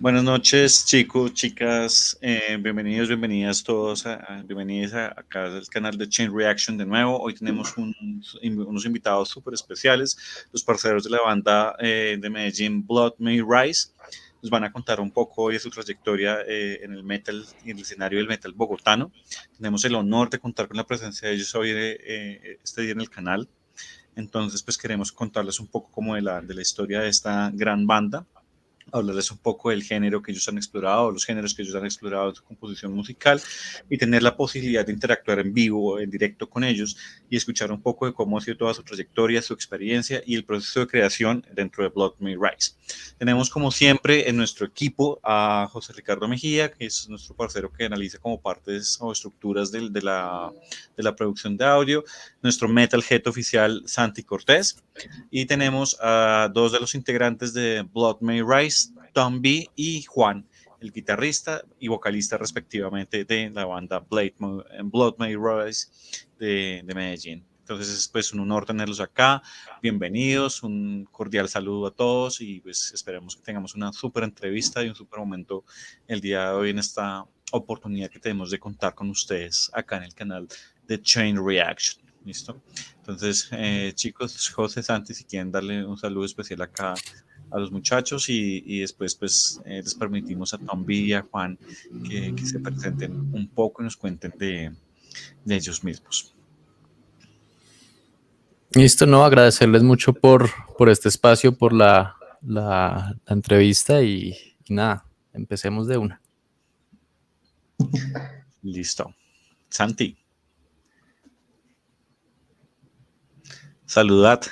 Buenas noches, chicos, chicas, eh, bienvenidos, bienvenidas todos, a, bienvenidos a, acá al canal de Chain Reaction de nuevo. Hoy tenemos unos invitados súper especiales, los parceros de la banda eh, de Medellín, Blood May Rise. Nos van a contar un poco hoy de su trayectoria eh, en el metal y el escenario del metal bogotano. Tenemos el honor de contar con la presencia de ellos hoy este día en el canal. Entonces, pues queremos contarles un poco como de la, de la historia de esta gran banda hablarles un poco del género que ellos han explorado, los géneros que ellos han explorado en su composición musical y tener la posibilidad de interactuar en vivo, en directo con ellos y escuchar un poco de cómo ha sido toda su trayectoria, su experiencia y el proceso de creación dentro de Blood May Rise. Tenemos como siempre en nuestro equipo a José Ricardo Mejía, que es nuestro parcero que analiza como partes o estructuras de, de la, de la producción de audio, nuestro Metal Head oficial Santi Cortés y tenemos a dos de los integrantes de Blood May Rise, B y Juan, el guitarrista y vocalista respectivamente de la banda Blade, Blood May Rise de, Medellín. Entonces es pues un honor tenerlos acá. Bienvenidos, un cordial saludo a todos y pues esperemos que tengamos una súper entrevista y un súper momento el día de hoy en esta oportunidad que tenemos de contar con ustedes acá en el canal de Chain Reaction. ¿Listo? Entonces, eh, chicos, José Santi, si quieren darle un saludo especial acá a los muchachos y, después pues eh, les permitimos a Tom B y a Juan que, se presenten un poco y nos cuenten de, ellos mismos. Listo, no, agradecerles mucho por, por este espacio, por la, la, entrevista y, nada, empecemos de una. Listo. Santi. Saludad.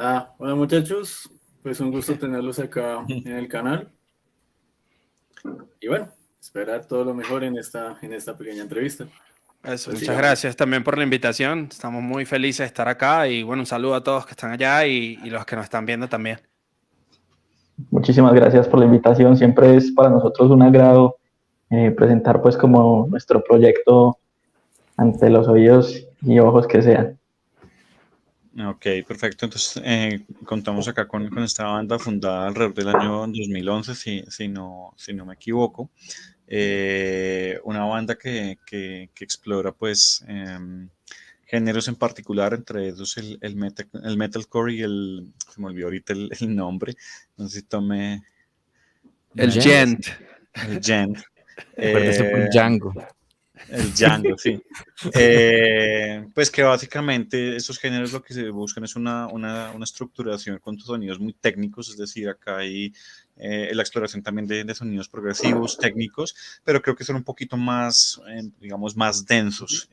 Ah, hola muchachos, pues un gusto tenerlos acá en el canal. Y bueno, esperar todo lo mejor en esta, en esta pequeña entrevista. Pues muchas gracias también por la invitación. Estamos muy felices de estar acá y bueno, un saludo a todos que están allá y, los que nos están viendo también. Muchísimas gracias por la invitación. Siempre es para nosotros un agrado eh, presentar pues como nuestro proyecto ante los oídos y ojos que sean. Ok, perfecto. Entonces, eh, contamos acá con, con, esta banda fundada alrededor del año 2011, si, si, no, si no me equivoco. Eh, una banda que, que, que explora, pues, em, géneros en particular, entre ellos el, el, metal, el metalcore y el, se me olvidó ahorita el, el nombre, no sé si tome... El gent. El gent. Eh, Django. El Django, sí. Eh, pues que básicamente esos géneros lo que se buscan es una, una, una estructuración con sonidos muy técnicos, es decir, acá hay eh, la exploración también de, de, sonidos progresivos, técnicos, pero creo que son un poquito más, eh, digamos, más densos.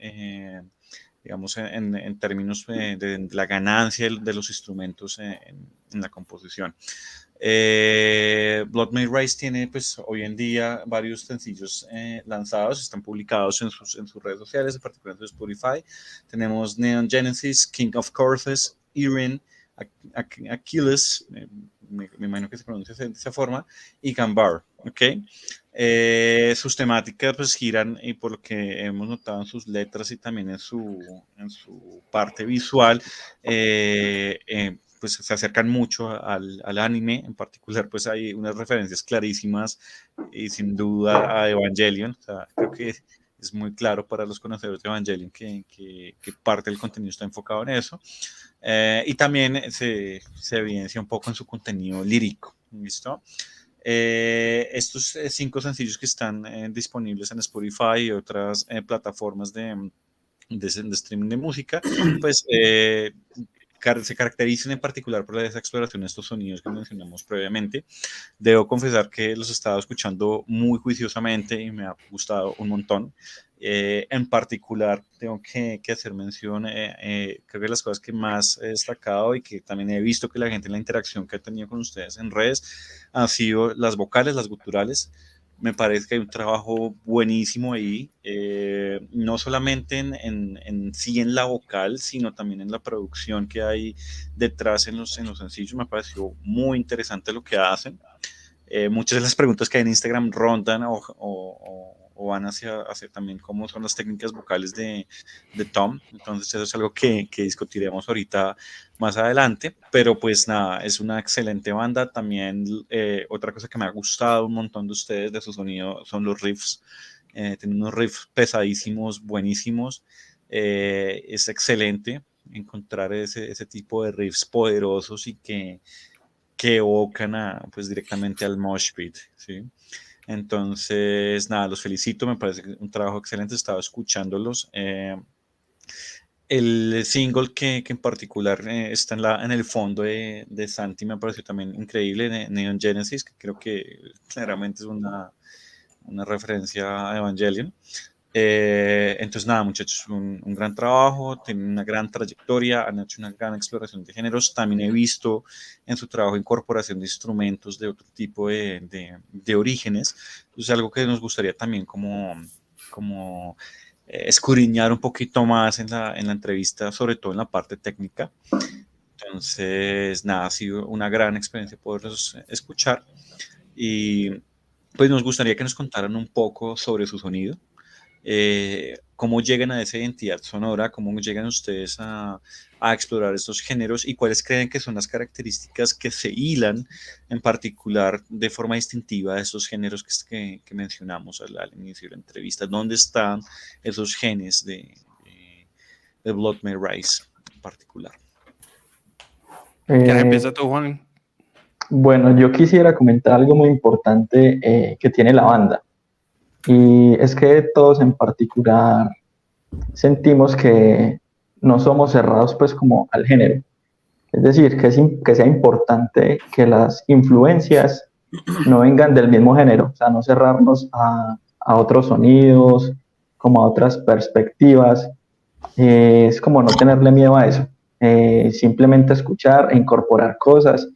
digamos, en, en términos de, la ganancia de los instrumentos en, en la composición. Eh, Blood May Rise tiene pues hoy en día varios sencillos eh, lanzados, están publicados en sus, redes sociales, en particular en Spotify. Tenemos Neon Genesis, King of Courses, Irene, Achilles, me, imagino que se pronuncia de esa forma, y Gambar, ¿ok? Eh, sus temáticas pues giran, y por lo que hemos notado en sus letras y también en su, parte visual, eh, eh pues se acercan mucho al, al, anime, en particular pues hay unas referencias clarísimas y sin duda a Evangelion, o sea, creo que es muy claro para los conocedores de Evangelion que, que, que parte del contenido está enfocado en eso, eh, y también se, se, evidencia un poco en su contenido lírico, ¿listo? Eh, estos eh, cinco sencillos que están eh, disponibles en Spotify y otras eh, plataformas de, de, de, streaming de música, pues eh, se caracterizan en particular por esa exploración de estos sonidos que mencionamos previamente. Debo confesar que los he estado escuchando muy juiciosamente y me ha gustado un montón. Eh, en particular, tengo que, que hacer mención, eh, eh, creo que las cosas que más he destacado y que también he visto que la gente en la interacción que ha tenido con ustedes en redes han sido las vocales, las guturales me parece que hay un trabajo buenísimo ahí, eh, no solamente en, en, sí en la vocal, sino también en la producción que hay detrás en los, en los sencillos. Me pareció muy interesante lo que hacen. Eh, muchas de las preguntas que hay en Instagram rondan o van hacia, hacia, también cómo son las técnicas vocales de, de Tom. Entonces eso es algo que, que, discutiremos ahorita más adelante. Pero pues nada, es una excelente banda. También eh, otra cosa que me ha gustado un montón de ustedes de su sonido son los riffs. Eh, tienen unos riffs pesadísimos, buenísimos. Eh, es excelente encontrar ese, ese tipo de riffs poderosos y que, que evocan a, pues, directamente al mosh pit, ¿sí? Entonces, nada, los felicito, me parece un trabajo excelente, estaba escuchándolos. Eh, el single que, que en particular eh, está en, la, en el fondo de, Santi me pareció también increíble, Neon Genesis, que creo que claramente es una, una referencia a Evangelion. Eh, entonces, nada, muchachos, un, un, gran trabajo, tienen una gran trayectoria, han hecho una gran exploración de géneros. También he visto en su trabajo incorporación de instrumentos de otro tipo de, de, de orígenes. Es algo que nos gustaría también como, como eh, escudriñar un poquito más en la, en la entrevista, sobre todo en la parte técnica. Entonces, nada, ha sido una gran experiencia poderlos escuchar. Y pues nos gustaría que nos contaran un poco sobre su sonido eh, cómo llegan a esa identidad sonora, cómo llegan ustedes a, a, explorar estos géneros y cuáles creen que son las características que se hilan en particular de forma distintiva de esos géneros que, que mencionamos al, al, inicio de la entrevista. ¿Dónde están esos genes de, de, de Blood May Rise en particular? Eh, ¿Qué empieza tú, Juan? Bueno, yo quisiera comentar algo muy importante eh, que tiene la banda. Y es que todos en particular sentimos que no somos cerrados pues como al género. Es decir, que, es, sea importante que las influencias no vengan del mismo género, o sea, no cerrarnos a, a otros sonidos, como a otras perspectivas. Eh, es como no tenerle miedo a eso, eh, simplemente escuchar e incorporar cosas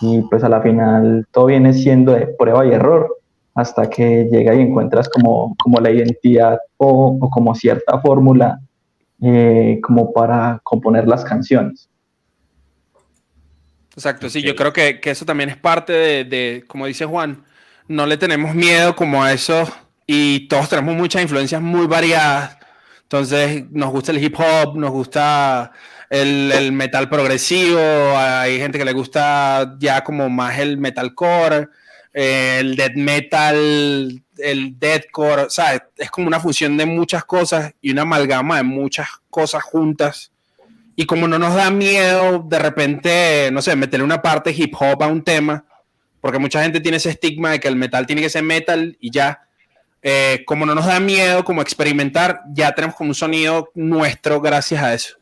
y pues a la final todo viene siendo de prueba y error hasta que llega y encuentras como, como la identidad o, o como cierta fórmula eh, como para componer las canciones. Exacto, sí, yo creo que, que eso también es parte de, de, como dice Juan, no le tenemos miedo como a eso y todos tenemos muchas influencias muy variadas. Entonces nos gusta el hip hop, nos gusta el, el, metal progresivo, hay gente que le gusta ya como más el metalcore, el death metal, el deathcore, o sea, es como una fusión de muchas cosas y una amalgama de muchas cosas juntas. Y como no nos da miedo de repente, no sé, meterle una parte hip hop a un tema, porque mucha gente tiene ese estigma de que el metal tiene que ser metal y ya. Eh, como no nos da miedo como experimentar, ya tenemos como un sonido nuestro gracias a eso.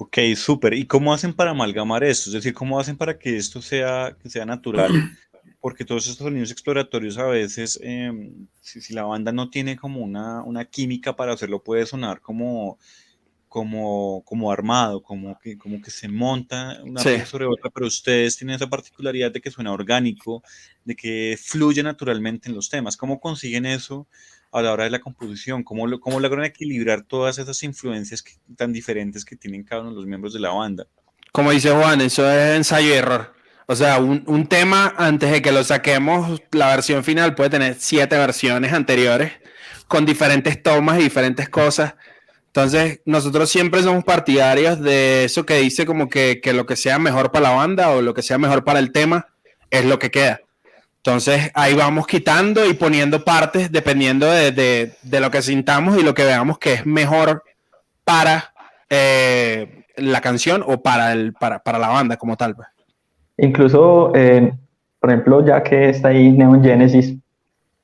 Ok, súper. ¿Y cómo hacen para amalgamar esto? Es decir, ¿cómo hacen para que esto sea, que sea natural? Porque todos estos sonidos exploratorios a veces, eh, si, si, la banda no tiene como una, una, química para hacerlo, puede sonar como, como, como armado, como que, como que se monta una sí. cosa sobre otra, pero ustedes tienen esa particularidad de que suena orgánico, de que fluye naturalmente en los temas. ¿Cómo consiguen eso? A la hora de la composición? ¿Cómo, lo, cómo logran equilibrar todas esas influencias que, tan diferentes que tienen cada uno de los miembros de la banda? Como dice Juan, eso es ensayo y error. O sea, un, un, tema antes de que lo saquemos, la versión final puede tener siete versiones anteriores con diferentes tomas y diferentes cosas. Entonces, nosotros siempre somos partidarios de eso que dice como que, que lo que sea mejor para la banda o lo que sea mejor para el tema es lo que queda. Entonces ahí vamos quitando y poniendo partes dependiendo de, de, de lo que sintamos y lo que veamos que es mejor para eh, la canción o para, el, para, para, la banda como tal. Pues. Incluso, eh, por ejemplo, ya que está ahí Neon Genesis,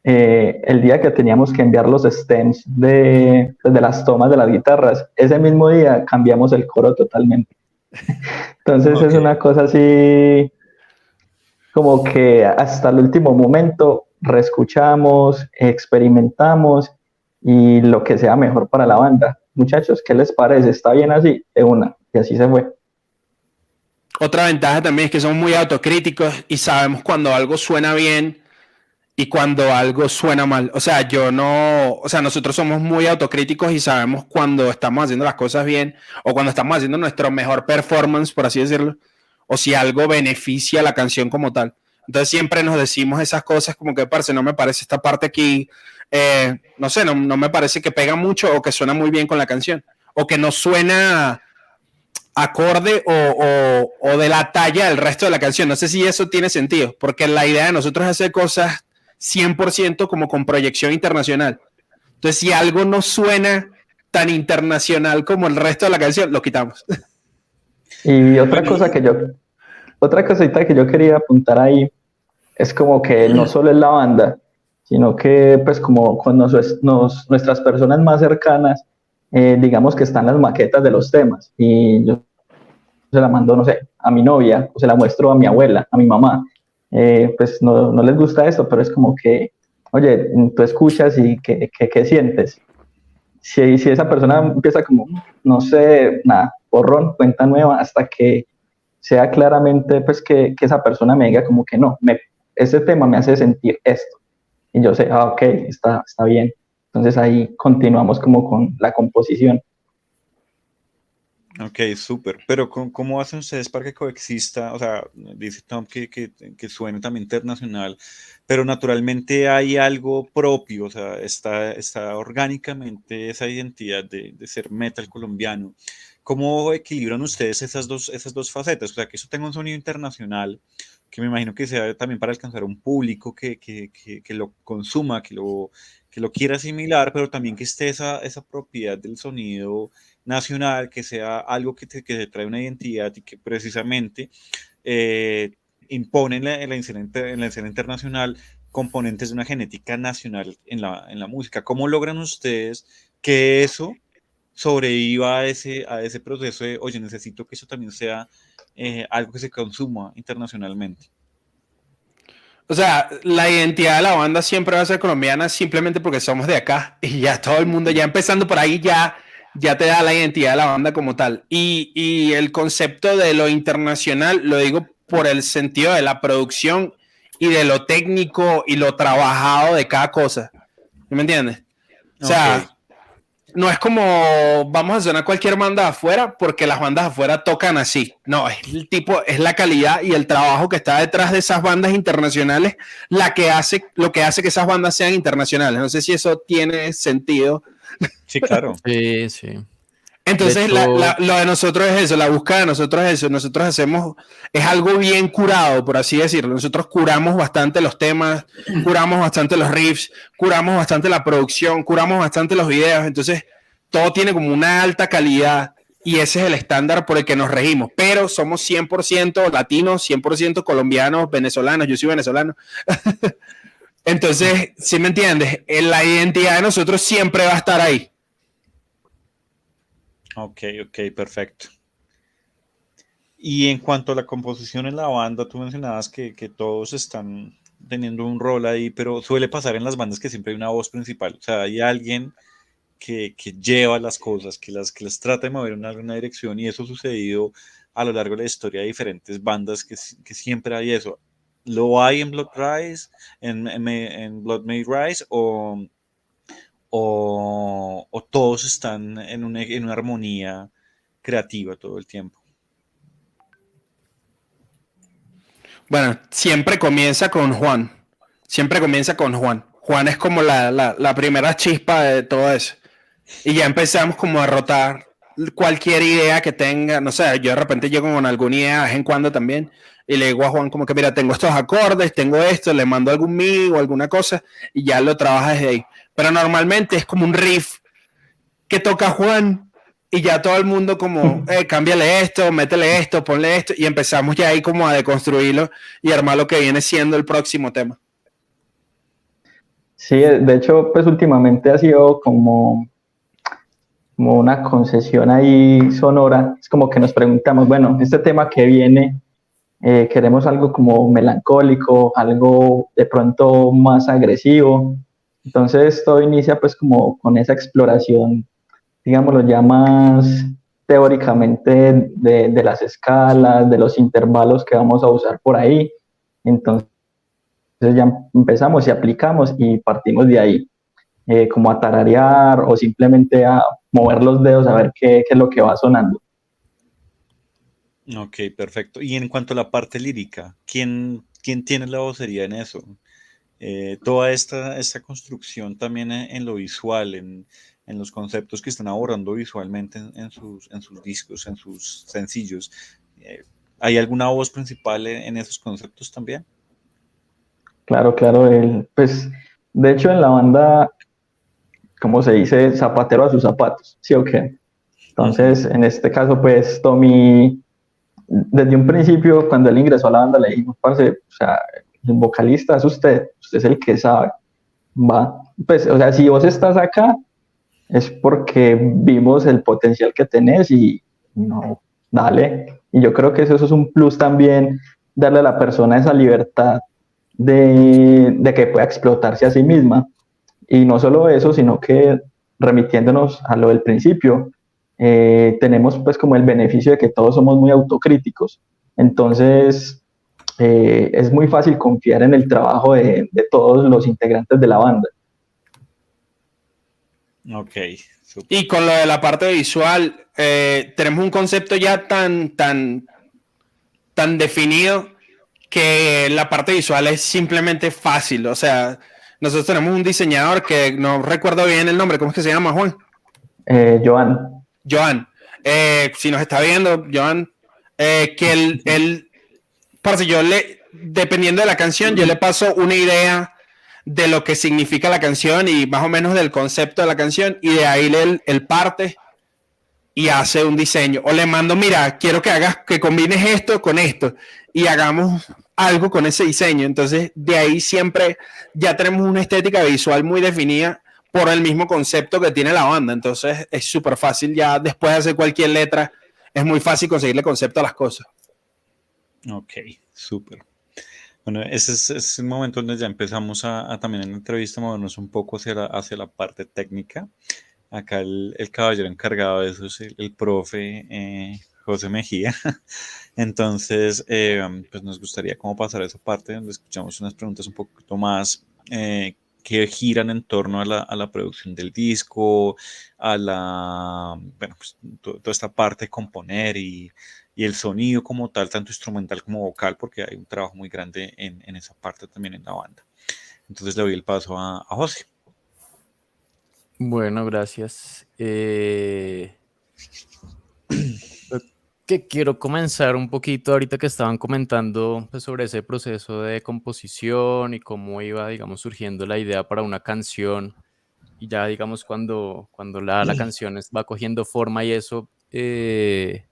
eh, el día que teníamos que enviar los stems de, de las tomas de las guitarras, ese mismo día cambiamos el coro totalmente. Entonces okay. es una cosa así como que hasta el último momento reescuchamos, experimentamos y lo que sea mejor para la banda. Muchachos, ¿qué les parece? ¿Está bien así? De una. Y así se fue. Otra ventaja también es que somos muy autocríticos y sabemos cuando algo suena bien y cuando algo suena mal. O sea, yo no, o sea, nosotros somos muy autocríticos y sabemos cuando estamos haciendo las cosas bien o cuando estamos haciendo nuestro mejor performance, por así decirlo o si algo beneficia la canción como tal. Entonces siempre nos decimos esas cosas como que, parce, no me parece esta parte aquí, eh, no sé, no, no, me parece que pega mucho o que suena muy bien con la canción, o que no suena acorde o, o, de la talla del resto de la canción. No sé si eso tiene sentido, porque la idea de nosotros es hacer cosas 100% como con proyección internacional. Entonces, si algo no suena tan internacional como el resto de la canción, lo quitamos. Y otra cosa que yo, otra cosita que yo quería apuntar ahí es como que no solo es la banda, sino que pues como con nuestras personas más cercanas, eh, digamos que están las maquetas de los temas y yo se la mando, no sé, a mi novia o se la muestro a mi abuela, a mi mamá. Eh, pues no, no, les gusta esto, pero es como que, oye, tú escuchas y ¿qué, qué, sientes? Si, si esa persona empieza como, no sé, nada, borrón, cuenta nueva, hasta que sea claramente, pues que, que esa persona me diga como que no, ese tema me hace sentir esto. Y yo sé, ah, ok, está, está bien. Entonces ahí continuamos como con la composición. Ok, súper. Pero ¿cómo hacen ustedes para que coexista? O sea, dice Tom que, que, que, suene también internacional, pero naturalmente hay algo propio, o sea, está, está orgánicamente esa identidad de, de ser metal colombiano. ¿Cómo equilibran ustedes esas dos, esas dos facetas? O sea, que eso tenga un sonido internacional, que me imagino que sea también para alcanzar un público que, que, que lo consuma, que lo, que lo quiera asimilar, pero también que esté esa, esa propiedad del sonido nacional, que sea algo que te, que trae una identidad y que precisamente eh, impone en la, en, la escena, en la escena internacional componentes de una genética nacional en la, en la música. ¿Cómo logran ustedes que eso sobreviva a ese, a ese proceso de, oye, necesito que eso también sea eh, algo que se consuma internacionalmente? O sea, la identidad de la banda siempre va a ser colombiana simplemente porque somos de acá y ya todo el mundo, ya empezando por ahí, ya, ya te da la identidad de la banda como tal. Y, y el concepto de lo internacional lo digo por el sentido de la producción y de lo técnico y lo trabajado de cada cosa. ¿Me entiendes? O sea, no es como vamos a sonar cualquier banda afuera porque las bandas afuera tocan así. No, es el tipo, es la calidad y el trabajo que está detrás de esas bandas internacionales la que hace, lo que hace que esas bandas sean internacionales. No sé si eso tiene sentido. Sí, claro. sí, sí. Entonces, lo de nosotros es eso, la búsqueda de nosotros es eso. Nosotros hacemos, es algo bien curado, por así decirlo. Nosotros curamos bastante los temas, curamos bastante los riffs, curamos bastante la producción, curamos bastante los videos. Entonces, todo tiene como una alta calidad y ese es el estándar por el que nos regimos. Pero somos 100% latinos, 100% colombianos, venezolanos. Yo soy venezolano. Entonces, si me entiendes, la identidad de nosotros siempre va a estar ahí. Ok, ok, perfecto. Y en cuanto a la composición en la banda, tú mencionabas que, que, todos están teniendo un rol ahí, pero suele pasar en las bandas que siempre hay una voz principal. O sea, hay alguien que, que lleva las cosas, que las, que las trata de mover en una, dirección, y eso ha sucedido a lo largo de la historia de diferentes bandas que, que siempre hay eso. ¿Lo hay en Blood Rise, en, en, en Blood May Rise, o, o, todos están en una, en una armonía creativa todo el tiempo? Bueno, siempre comienza con Juan. Siempre comienza con Juan. Juan es como la, la, primera chispa de todo eso. Y ya empezamos como a rotar cualquier idea que tenga. No sé, yo de repente llego con alguna idea de vez en cuando también. Y le digo a Juan como que, mira, tengo estos acordes, tengo esto, le mando algún mi o alguna cosa. Y ya lo trabaja desde ahí pero normalmente es como un riff que toca Juan y ya todo el mundo como, eh, cámbiale esto, métele esto, ponle esto, y empezamos ya ahí como a deconstruirlo y armar lo que viene siendo el próximo tema. Sí, de hecho, pues últimamente ha sido como, como una concesión ahí sonora. Es como que nos preguntamos, bueno, este tema que viene, eh, queremos algo como melancólico, algo de pronto más agresivo, entonces todo inicia pues como con esa exploración, digámoslo ya más teóricamente de, las escalas, de los intervalos que vamos a usar por ahí. Entonces ya empezamos y aplicamos y partimos de ahí, eh, como a tararear o simplemente a mover los dedos a ver qué, es lo que va sonando. Ok, perfecto. Y en cuanto a la parte lírica, ¿quién ¿quién tiene la vocería en eso? Eh, toda esta, esta construcción también en, lo visual, en, en, los conceptos que están abordando visualmente en, sus, en sus discos, en sus sencillos. Eh, ¿Hay alguna voz principal en, esos conceptos también? Claro, claro. El, pues, de hecho, en la banda, como se dice, zapatero a sus zapatos, ¿sí o qué? Entonces, en este caso, pues, Tommy, desde un principio, cuando él ingresó a la banda, le dijimos, parce, o sea, el vocalista es usted, usted es el que sabe. Va, pues, o sea, si vos estás acá, es porque vimos el potencial que tenés y no, dale. Y yo creo que eso, es un plus también, darle a la persona esa libertad de, de que pueda explotarse a sí misma. Y no solo eso, sino que remitiéndonos a lo del principio, eh, tenemos pues como el beneficio de que todos somos muy autocríticos. Entonces, eh, es muy fácil confiar en el trabajo de, todos los integrantes de la banda. Ok. Y con lo de la parte visual, eh, tenemos un concepto ya tan, tan, tan definido que la parte visual es simplemente fácil. O sea, nosotros tenemos un diseñador que no recuerdo bien el nombre, ¿cómo es que se llama, Juan? Eh, Joan. Joan. si nos está viendo, Joan, que él, él Parce, yo le, dependiendo de la canción, yo le paso una idea de lo que significa la canción y más o menos del concepto de la canción y de ahí él, el parte y hace un diseño. O le mando, mira, quiero que hagas, que combines esto con esto y hagamos algo con ese diseño. Entonces, de ahí siempre ya tenemos una estética visual muy definida por el mismo concepto que tiene la banda. Entonces, es súper fácil ya después de hacer cualquier letra, es muy fácil conseguirle concepto a las cosas. Ok, súper. Bueno, ese es, el momento donde ya empezamos a, también en la entrevista movernos un poco hacia la, hacia la parte técnica. Acá el, caballero encargado de eso es el, profe eh, José Mejía. Entonces, eh, pues nos gustaría como pasar a esa parte donde escuchamos unas preguntas un poquito más eh, que giran en torno a la, a la, producción del disco, a la, bueno, pues toda esta parte de componer y y el sonido como tal, tanto instrumental como vocal, porque hay un trabajo muy grande en, en esa parte también en la banda. Entonces le doy el paso a, a José. Bueno, gracias. Eh, que quiero comenzar un poquito ahorita que estaban comentando pues, sobre ese proceso de composición y cómo iba, digamos, surgiendo la idea para una canción y ya, digamos, cuando, cuando la, la canción va cogiendo forma y eso, eh,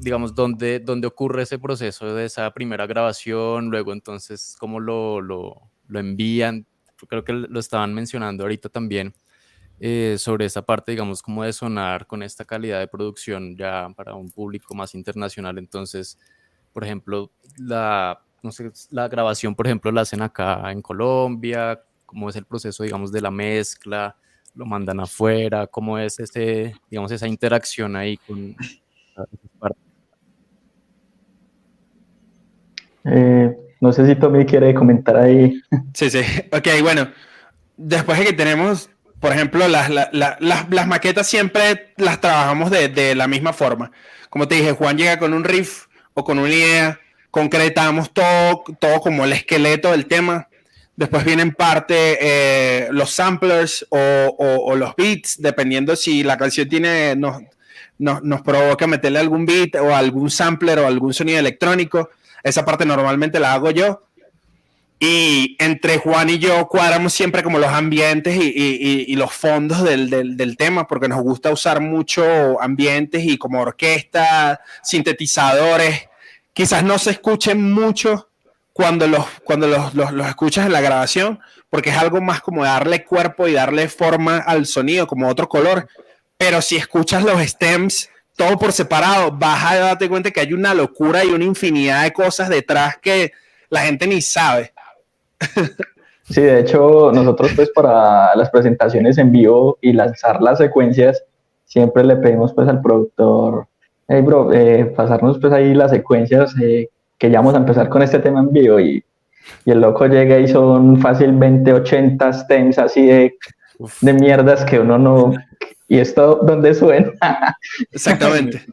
digamos, dónde, dónde ocurre ese proceso de esa primera grabación, luego entonces cómo lo, lo, lo envían, creo que lo estaban mencionando ahorita también, eh, sobre esa parte, digamos, como de sonar con esta calidad de producción ya para un público más internacional. Entonces, por ejemplo, la, no sé, la grabación, por ejemplo, la hacen acá en Colombia, cómo es el proceso, digamos, de la mezcla, lo mandan afuera, cómo es ese, digamos, esa interacción ahí con Eh, no sé si Tommy quiere comentar ahí. Sí, sí. Ok, bueno. Después de que tenemos, por ejemplo, las, las, maquetas siempre las trabajamos de, la misma forma. Como te dije, Juan llega con un riff o con una idea, concretamos todo, todo como el esqueleto del tema. Después vienen parte eh, los samplers o, los beats, dependiendo si la canción tiene, nos, nos, nos provoca meterle algún beat o algún sampler o algún sonido electrónico esa parte normalmente la hago yo. Y entre Juan y yo cuadramos siempre como los ambientes y, los fondos del, tema, porque nos gusta usar mucho ambientes y como orquesta, sintetizadores. Quizás no se escuchen mucho cuando los, cuando los, los, escuchas en la grabación, porque es algo más como darle cuerpo y darle forma al sonido, como otro color. Pero si escuchas los stems todo por separado, vas a darte cuenta que hay una locura y una infinidad de cosas detrás que la gente ni sabe. Sí, de hecho, nosotros pues para las presentaciones en vivo y lanzar las secuencias, siempre le pedimos pues al productor, hey bro, eh, pasarnos pues ahí las secuencias eh, que ya vamos a empezar con este tema en vivo y, y el loco llega y son fácilmente 80 stems así de, de mierdas que uno no, ¿y esto dónde suena? Exactamente.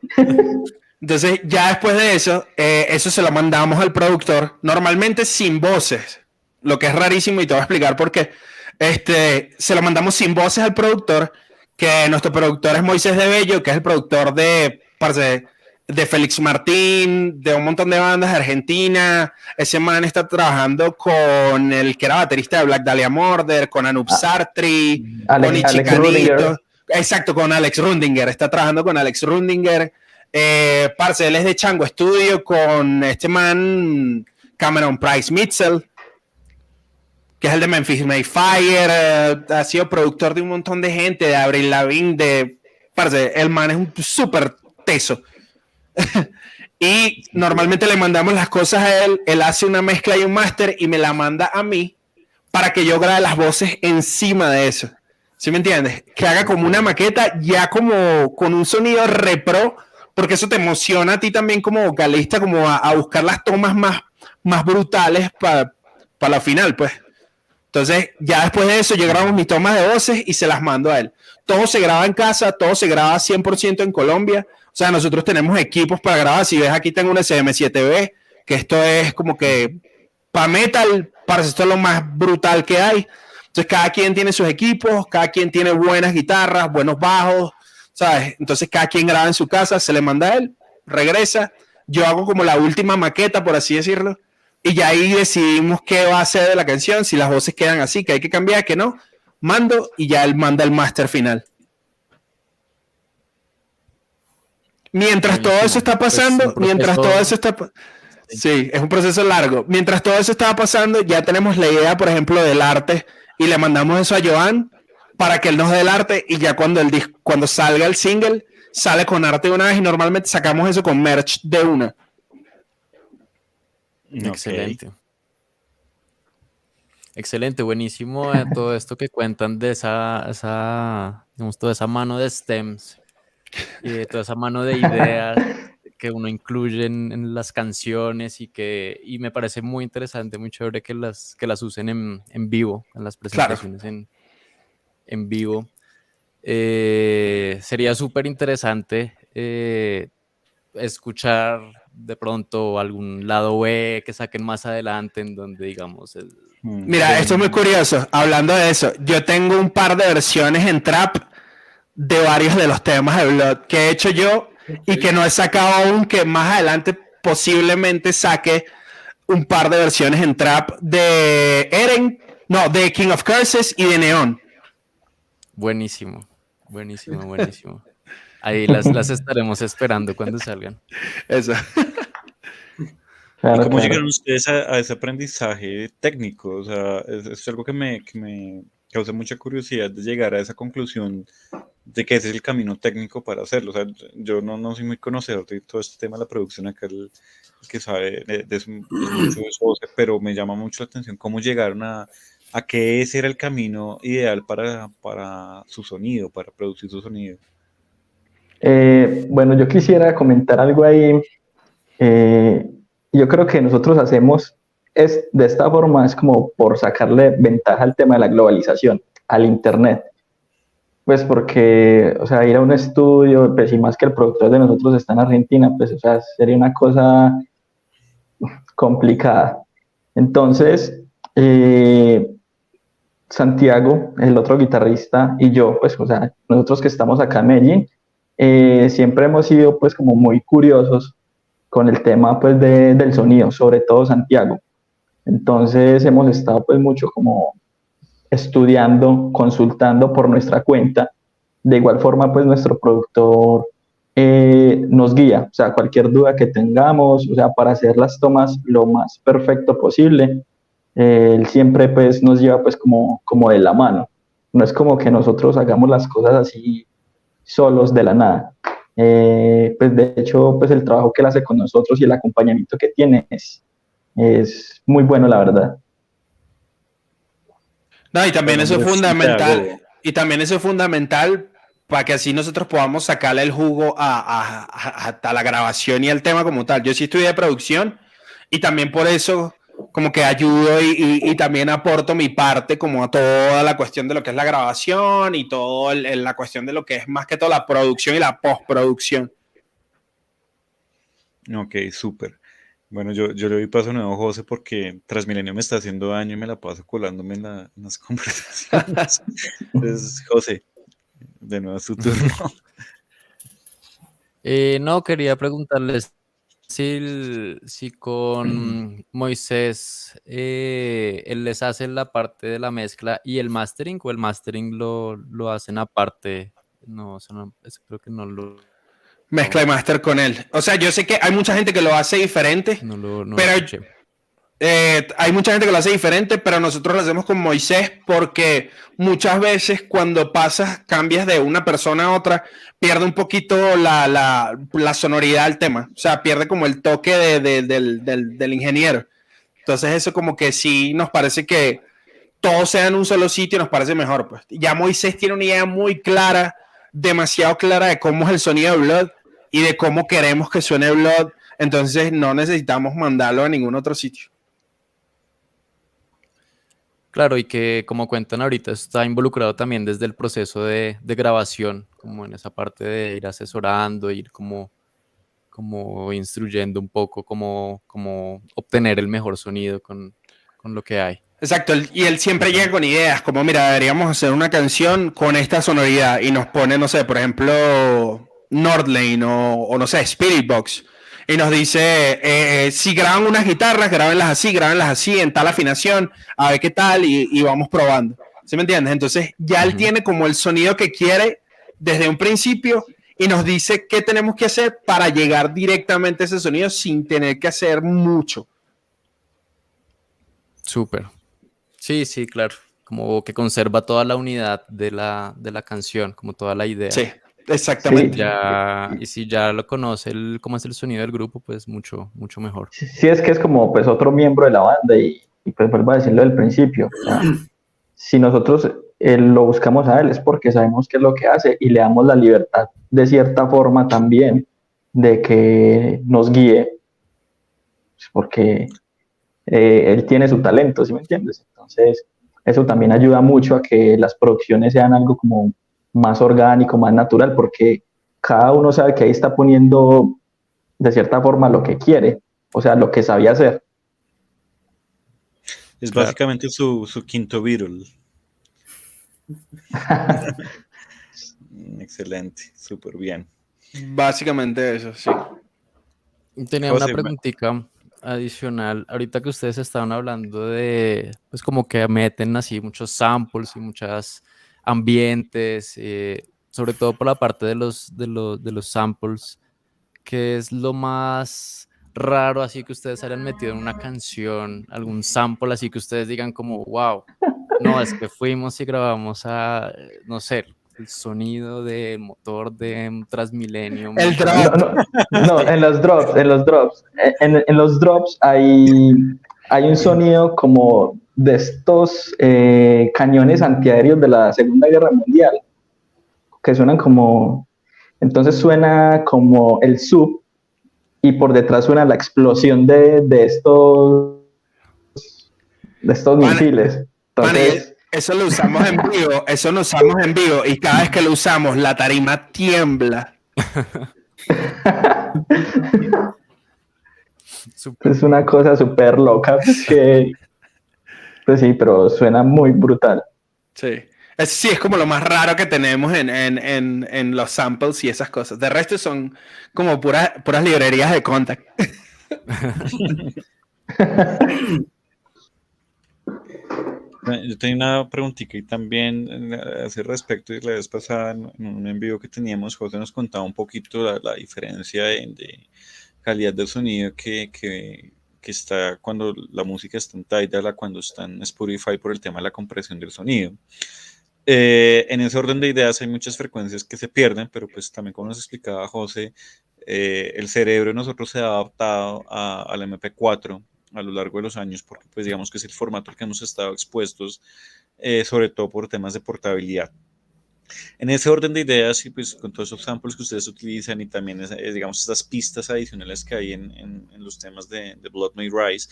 Entonces, ya después de eso, eh, eso se lo mandamos al productor, normalmente sin voces, lo que es rarísimo y te voy a explicar por qué. Este, se lo mandamos sin voces al productor, que nuestro productor es Moisés de Bello, que es el productor de, de Félix Martín, de un montón de bandas de Argentina. Ese man está trabajando con el que era baterista de Black Dahlia Murder, con Anup ah, Sartri, con Ichicanito. Exacto, con Alex Rundinger. Está trabajando con Alex Rundinger. Eh, es de Chango Studio con este man Cameron Price Mitchell, que es el de Memphis Mayfire. Eh, ha sido productor de un montón de gente, de Abril Lavigne, de. Parce, el man es un súper teso. y normalmente le mandamos las cosas a él, él hace una mezcla y un máster y me la manda a mí para que yo grabe las voces encima de eso. ¿Sí me entiendes? Que haga como una maqueta ya como con un sonido repro, porque eso te emociona a ti también como vocalista, como a, buscar las tomas más, más brutales para la final, pues. Entonces, ya después de eso, yo grabo mis tomas de voces y se las mando a él. Todo se graba en casa, todo se graba 100% en Colombia. O sea, nosotros tenemos equipos para grabar. Si ves, aquí tengo un SM7B, que esto es como que para metal, para esto es lo más brutal que hay. Entonces, cada quien tiene sus equipos, cada quien tiene buenas guitarras, buenos bajos, ¿sabes? Entonces, cada quien graba en su casa, se le manda a él, regresa. Yo hago como la última maqueta, por así decirlo, y ya ahí decidimos qué va a ser de la canción, si las voces quedan así, que hay que cambiar, que no. Mando y ya él manda el máster final. Mientras todo eso está pasando, mientras todo eso está Sí, es un proceso largo. Mientras todo eso estaba pasando, ya tenemos la idea, por ejemplo, del arte y le mandamos eso a Joan para que él nos dé el arte y ya cuando, el cuando salga el single, sale con arte de una vez y normalmente sacamos eso con merch de una. Excelente. Excelente, buenísimo eh, todo esto que cuentan de esa, esa, toda esa mano de stems y de toda esa mano de ideas que uno incluye en, las canciones y que y me parece muy interesante, muy chévere que las, que las usen en, en vivo, en las presentaciones en, en, vivo. Eh, sería súper interesante eh, escuchar de pronto algún lado B que saquen más adelante en donde digamos mm. Mira, esto es muy curioso. Hablando de eso, yo tengo un par de versiones en trap de varios de los temas de Blood que he hecho yo y que no he sacado aún, que más adelante posiblemente saque un par de versiones en trap de Eren, no, de King of Curses y de Neon. Buenísimo, buenísimo, buenísimo. Ahí las, las estaremos esperando cuando salgan. Eso. cómo llegaron ustedes a, ese aprendizaje técnico? O sea, es, algo que me, que me, causa mucha curiosidad de llegar a esa conclusión de que ese es el camino técnico para hacerlo. O sea, yo no, no soy muy conocedor de todo este tema de la producción acá, el, que sabe de, eso, mucho de eso, pero me llama mucho la atención cómo llegaron a, a que ese era el camino ideal para, para su sonido, para producir su sonido. Eh, bueno, yo quisiera comentar algo ahí. Eh, yo creo que nosotros hacemos es de esta forma, es como por sacarle ventaja al tema de la globalización, al Internet. Pues porque, o sea, ir a un estudio, pues y más que el productor de nosotros está en Argentina, pues, o sea, sería una cosa complicada. Entonces, eh, Santiago, el otro guitarrista, y yo, pues, o sea, nosotros que estamos acá en Medellín, eh, siempre hemos sido pues como muy curiosos con el tema pues del sonido, sobre todo Santiago. Entonces hemos estado pues mucho como estudiando, consultando por nuestra cuenta. De igual forma pues nuestro productor eh, nos guía, o sea, cualquier duda que tengamos, o sea, para hacer las tomas lo más perfecto posible, eh, él siempre pues nos lleva pues como, como de la mano. No es como que nosotros hagamos las cosas así solos de la nada. Eh, pues de hecho, pues el trabajo que él hace con nosotros y el acompañamiento que tiene es, es muy bueno, la verdad. No, y también eso es fundamental. Y también eso es fundamental para que así nosotros podamos sacarle el jugo a, a, a, la grabación y al tema como tal. Yo sí estudié producción y también por eso como que ayudo y, también aporto mi parte como a toda la cuestión de lo que es la grabación y toda la cuestión de lo que es más que todo la producción y la postproducción. Ok, súper. Bueno, yo, yo le doy paso nuevo a José porque Transmilenio me está haciendo daño y me la paso colándome en, la, en las conversaciones. Entonces, José, de nuevo es tu turno. Eh, no, quería preguntarles si, si con Moisés eh, él les hace la parte de la mezcla y el mastering o el mastering lo, lo hacen aparte. No, eso no, eso creo que no lo. Mezcla y master con él. O sea, yo sé que hay mucha gente que lo hace diferente, No lo no lo Pero- escuché. Eh, hay mucha gente que lo hace diferente, pero nosotros lo hacemos con Moisés porque muchas veces cuando pasas, cambias de una persona a otra, pierde un poquito la, la- la sonoridad del tema. O sea, pierde como el toque de- de- del, del- del ingeniero. Entonces eso como que sí nos parece que todo sea en un solo sitio nos parece mejor. Pues. Ya Moisés tiene una idea muy clara, demasiado clara de cómo es el sonido de Blood y de cómo queremos que suene Blood. Entonces no necesitamos mandarlo a ningún otro sitio. Claro, y que como cuentan ahorita, está involucrado también desde el proceso de, de grabación, como en esa parte de ir asesorando, ir como, como instruyendo un poco cómo, cómo obtener el mejor sonido con, con lo que hay. Exacto, y él siempre llega con ideas, como mira, deberíamos hacer una canción con esta sonoridad y nos pone, no sé, por ejemplo, Nordlane o, o no sé, Spirit Box. Y nos dice, eh, eh, si graban unas guitarras, grábenlas así, grábenlas así, en tal afinación, a ver qué tal, y, y vamos probando. ¿Sí me entiendes? Entonces ya él tiene como el sonido que quiere desde un principio y nos dice qué tenemos que hacer para llegar directamente a ese sonido sin tener que hacer mucho. Súper. Sí, sí, claro. Como que conserva toda la unidad de la, de la canción, como toda la idea. Sí, exactamente. Ya, y si ya lo conoce el, cómo es el sonido del grupo, pues mucho, mucho mejor. Sí, sí es que es como pues otro miembro de la banda y, y, pues vuelvo a decirlo del principio. si nosotros eh, lo buscamos a él es porque sabemos qué es lo que hace y le damos la libertad de cierta forma también de que nos guíe, pues, porque eh, él tiene su talento, ¿sí me entiendes? Entonces, eso también ayuda mucho a que las producciones sean algo como más orgánico, más natural, porque cada uno sabe que ahí está poniendo de cierta forma lo que quiere, o sea, lo que sabía hacer. Es Claro. básicamente su, su quinto Beatle. Excelente, súper bien. Básicamente eso, sí. Tenía José, una preguntita adicional. Ahorita que ustedes estaban hablando de, pues como que meten así muchos samples y muchos ambientes, eh, sobre todo por la parte de los, de los, de los samples, ¿qué es lo más raro así que ustedes hayan metido en una canción? ¿Algún sample así que ustedes digan como, wow, no, es que fuimos y grabamos a, no sé, el sonido del motor de un Transmilenio. El drop. No, no, no, en los drops, en los drops. En, en los drops hay, hay un sonido como de estos eh, cañones antiaéreos de la Segunda Guerra Mundial, que suenan como, entonces suena como el sub y por detrás suena la explosión de, de estos, de estos Vale. misiles. Vale, eso lo usamos en vivo, eso lo usamos en vivo y cada vez que lo usamos la tarima tiembla. Es una cosa súper loca que, pues sí, pero suena muy brutal. Sí. Es, sí, es como lo más raro que tenemos en, en, en, en los samples y esas cosas. De resto son como puras, puras librerías de contact. Eh, Yo tenía una preguntita y también eh, a ese respecto, y la vez pasada en en un envío que teníamos, José nos contaba un poquito la, la diferencia de, de calidad del sonido que, que, que está cuando la música está en Tidal a cuando está en Spotify por el tema de la compresión del sonido. Eh, en ese orden de ideas hay muchas frecuencias que se pierden, pero pues también como nos explicaba José, eh, el cerebro de nosotros se ha adaptado al MP4 a lo largo de los años, porque pues digamos que es el formato al que hemos estado expuestos, eh, sobre todo por temas de portabilidad. En ese orden de ideas y pues con todos esos samples que ustedes utilizan y también eh, digamos estas pistas adicionales que hay en, en- en los temas de, de Blood May Rise,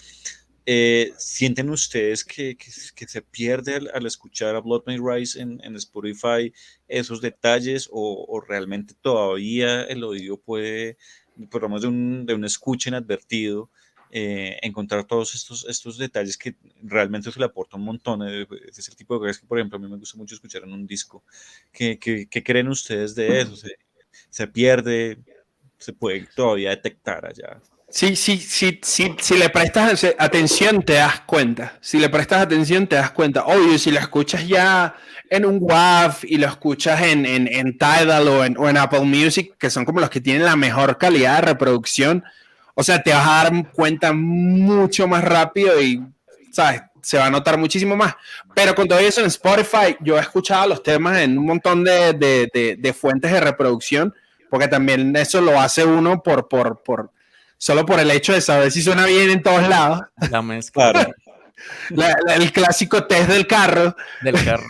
eh, ¿sienten ustedes que, que- que se pierde al, al escuchar a Blood May Rise en, en Spotify esos detalles o, o realmente todavía el oído puede por lo menos de un, de un escucha inadvertido, eh, encontrar todos estos, estos detalles que realmente se le aporta un montón. Eh, es el tipo de cosas que, por ejemplo, a mí me gusta mucho escuchar en un disco. ¿Qué, qué, qué creen ustedes de eso? ¿Se, ¿Se, pierde? ¿Se puede todavía detectar allá? Sí, sí, sí, sí, si le prestas atención te das cuenta. Si le prestas atención te das cuenta. Obvio, si lo escuchas ya en un WAV y lo escuchas en, en, en Tidal o en, o en Apple Music, que son como los que tienen la mejor calidad de reproducción, o sea, te vas a dar cuenta mucho más rápido y, ¿sabes? Se va a notar muchísimo más. Pero con todo eso en Spotify, yo he escuchado los temas en un montón de, de, de, fuentes de reproducción, porque también eso lo hace uno por, por, por, solo por el hecho de saber si suena bien en todos lados. La mezcla. el clásico test del carro. Del carro.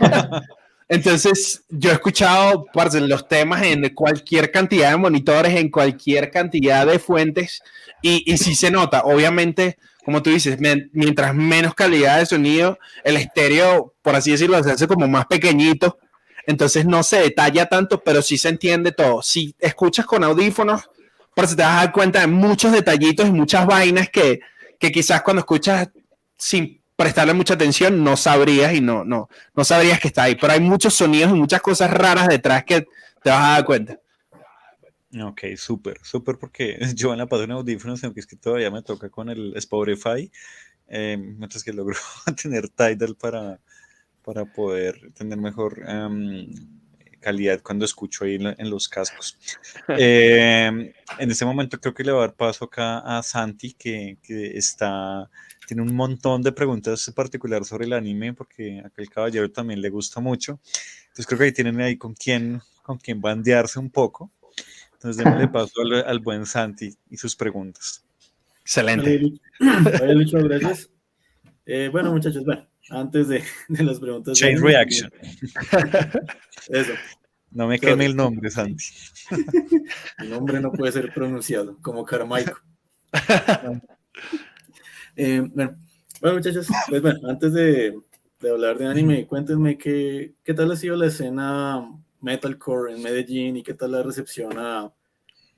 Entonces, yo he escuchado los temas en cualquier cantidad de monitores, en cualquier cantidad de fuentes, y, y sí se nota. Obviamente, como tú dices, mientras menos calidad de sonido, el estéreo, por así decirlo, se hace como más pequeñito. Entonces no se detalla tanto, pero sí se entiende todo. Si escuchas con audífonos, pues te vas a dar cuenta de muchos detallitos y muchas vainas que, que quizás cuando escuchas sin prestarle mucha atención, no sabrías y no, no, no sabrías que está ahí. Pero hay muchos sonidos y muchas cosas raras detrás que te vas a dar cuenta. Ok, súper, súper porque yo en la en audífonos, aunque es que todavía me toca con el Spotify, eh, mientras que logro tener Tidal para, para poder tener mejor em, calidad cuando escucho ahí en, los cascos. Em, en este momento creo que le voy a dar paso acá a Santi, que, que está tiene un montón de preguntas en particular sobre el anime, porque a aquel caballero también le gusta mucho. Entonces creo que ahí tienen ahí con quién, con quién bandearse un poco. Entonces démosle paso al, buen Santi y sus preguntas. Excelente. Muchas gracias. Eh, bueno, muchachos, bueno, antes de, de las preguntas. Chain Reaction. Eso. No me queme el nombre, Santi. El nombre no puede ser pronunciado como Carmaico. Eh, bueno, bueno, muchachos, pues bueno, antes de, hablar de anime, cuéntenme qué, qué tal ha sido la escena metalcore en Medellín y qué tal la recepción a,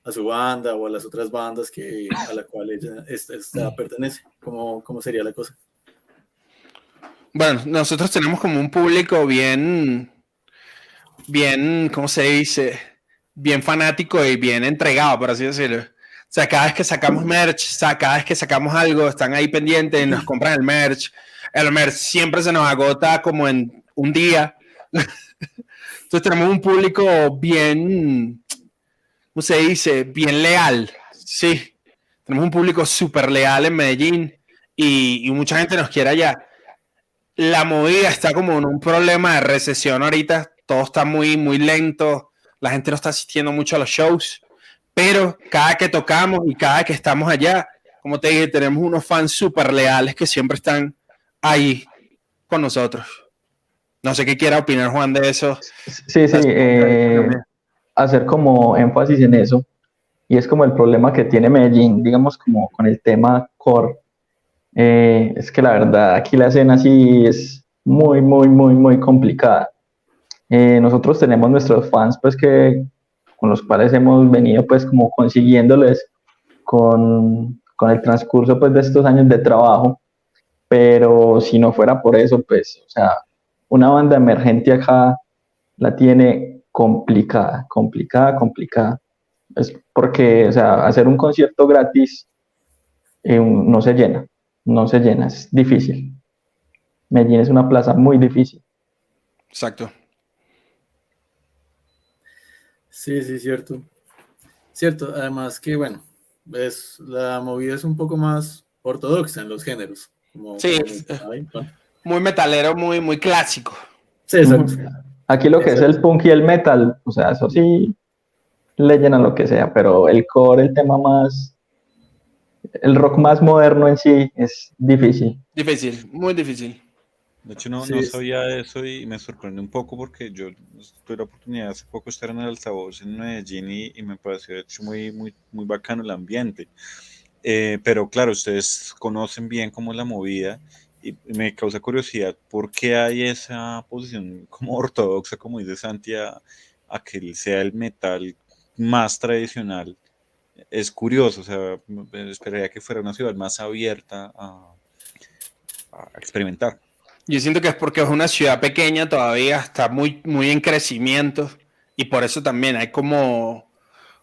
a su banda o a las otras bandas que, a la cual ella esta, pertenece. ¿Cómo, ¿Cómo sería la cosa? Bueno, nosotros tenemos como un público bien, bien, ¿cómo se dice? Bien fanático y bien entregado, por así decirlo. Sea, cada vez que sacamos merch, cada vez que sacamos algo, están ahí pendientes, nos compran el merch. El merch siempre se nos agota como en un día. Entonces tenemos un público bien, ¿cómo se dice? Bien leal. Sí, tenemos un público súper leal en Medellín y, y, mucha gente nos quiere allá. La movida está como en un problema de recesión ahorita. Todo está muy, muy lento. La gente no está asistiendo mucho a los shows pero cada que tocamos y cada que estamos allá, como te dije, tenemos unos fans súper leales que siempre están ahí con nosotros. No sé qué quiera opinar Juan de eso. Sí, sí, eh, hacer como énfasis en eso. Y es como el problema que tiene Medellín, digamos, como con el tema core. Eh, es que la verdad, aquí la escena sí es muy, muy, muy, muy complicada. Eh, nosotros tenemos nuestros fans, pues que con los cuales hemos venido pues como consiguiéndoles con, con el transcurso pues de estos años de trabajo, pero si no fuera por eso, pues, o sea, una banda emergente acá la tiene complicada, complicada, complicada. Es porque, o sea, hacer un concierto gratis eh, no se llena, no se llena, es difícil. Medellín es una plaza muy difícil. Exacto. Sí, sí, cierto. Cierto, además que, bueno, es, la movida es un poco más ortodoxa en los géneros. sí, muy metalero, muy, muy clásico. Sí, exacto. Aquí lo que es el punk y el metal, o sea, eso sí le llenan lo que sea, pero el core, el tema más, el rock más moderno en sí es difícil. Difícil, muy difícil. De hecho, no, no sabía eso y me sorprende un poco porque yo tuve la oportunidad hace poco de estar en el altavoz en Medellín y, me pareció de hecho muy, muy, muy bacano el ambiente. Eh, pero claro, ustedes conocen bien cómo es la movida y me causa curiosidad por qué hay esa posición como ortodoxa, como dice Santi, a, que sea el metal más tradicional es curioso, o sea, esperaría que fuera una ciudad más abierta a, a experimentar. Yo siento que es porque es una ciudad pequeña, todavía está muy, muy en crecimiento y por eso también hay como,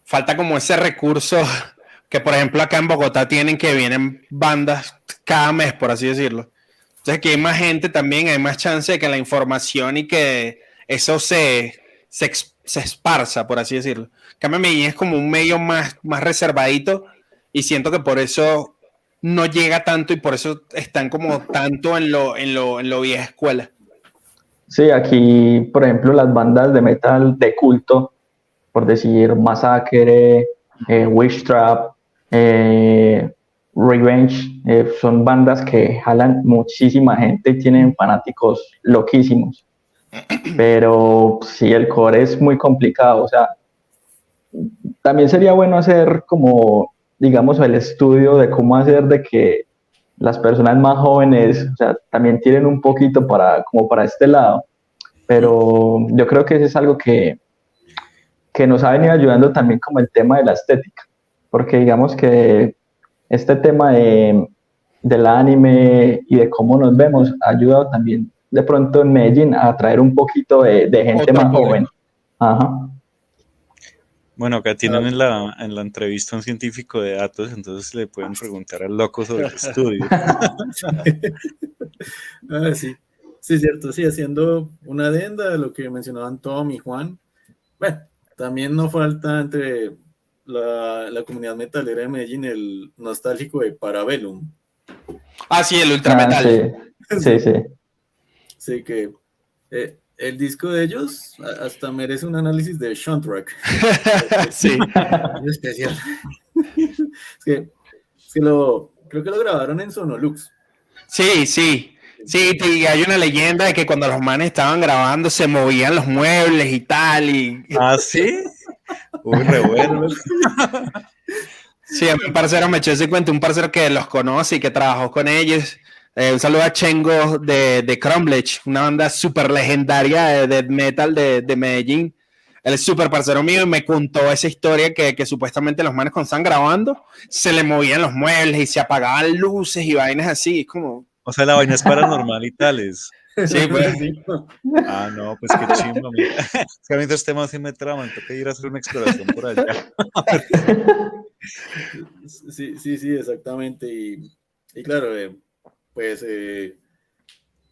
falta como ese recurso que por ejemplo acá en Bogotá tienen que vienen bandas cada mes, por así decirlo. Entonces aquí hay más gente también, hay más chance de que la información y que eso se, se, se esparza, por así decirlo. Cambio Medellín es como un medio más, más reservadito y siento que por eso no llega tanto y por eso están como tanto en lo, en lo, en lo vieja escuela. Sí, aquí, por ejemplo, las bandas de metal de culto, por decir Massacre, eh, Wish Trap, eh, Revenge, eh, son bandas que jalan muchísima gente y tienen fanáticos loquísimos. Pero sí, el core es muy complicado. O sea, también sería bueno hacer como, digamos, el estudio de cómo hacer de que las personas más jóvenes, o sea, también tienen un poquito para, como para este lado. Pero yo creo que eso es algo que, que nos ha venido ayudando también como el tema de la estética. Porque digamos que este tema de, del anime y de cómo nos vemos ha ayudado también de pronto en Medellín a atraer un poquito de, de gente más joven. Ajá. Bueno, acá tienen en la, en la entrevista un científico de datos, entonces le pueden preguntar al loco sobre el estudio. ah, sí, sí, cierto, sí, haciendo una adenda de lo que mencionaban Tom y Juan. Bueno, también no falta entre la, la comunidad metalera de Medellín el nostálgico de Parabellum. Ah, sí, el ultrametal. Ah, sí, sí, sí. Sí, que eh, el disco de ellos hasta merece un análisis de Track. sí. Muy especial. es, que, es que lo, creo que lo grabaron en Sonolux. Sí, sí. Sí, y hay una leyenda de que cuando los manes estaban grabando se movían los muebles y tal. Y... ¿Ah, sí? Uy, re bueno. Sí, a mi parcero me echó ese cuento, un parcero que los conoce y que trabajó con ellos. Eh, un saludo a Chengo de, de Crumblech, una banda súper legendaria de death metal de, de, Medellín. Él es súper parcero mío y me contó esa historia que, que, supuestamente los manes cuando están grabando se le movían los muebles y se apagaban luces y vainas así. Es como. O sea, la vaina es paranormal y tales. Sí, pues. Ah, no, pues qué chimba. Es que a mí estos temas sí me traman, tengo que ir a hacer una exploración por allá. Sí, sí, sí, exactamente. Y, y claro, eh, pues eh,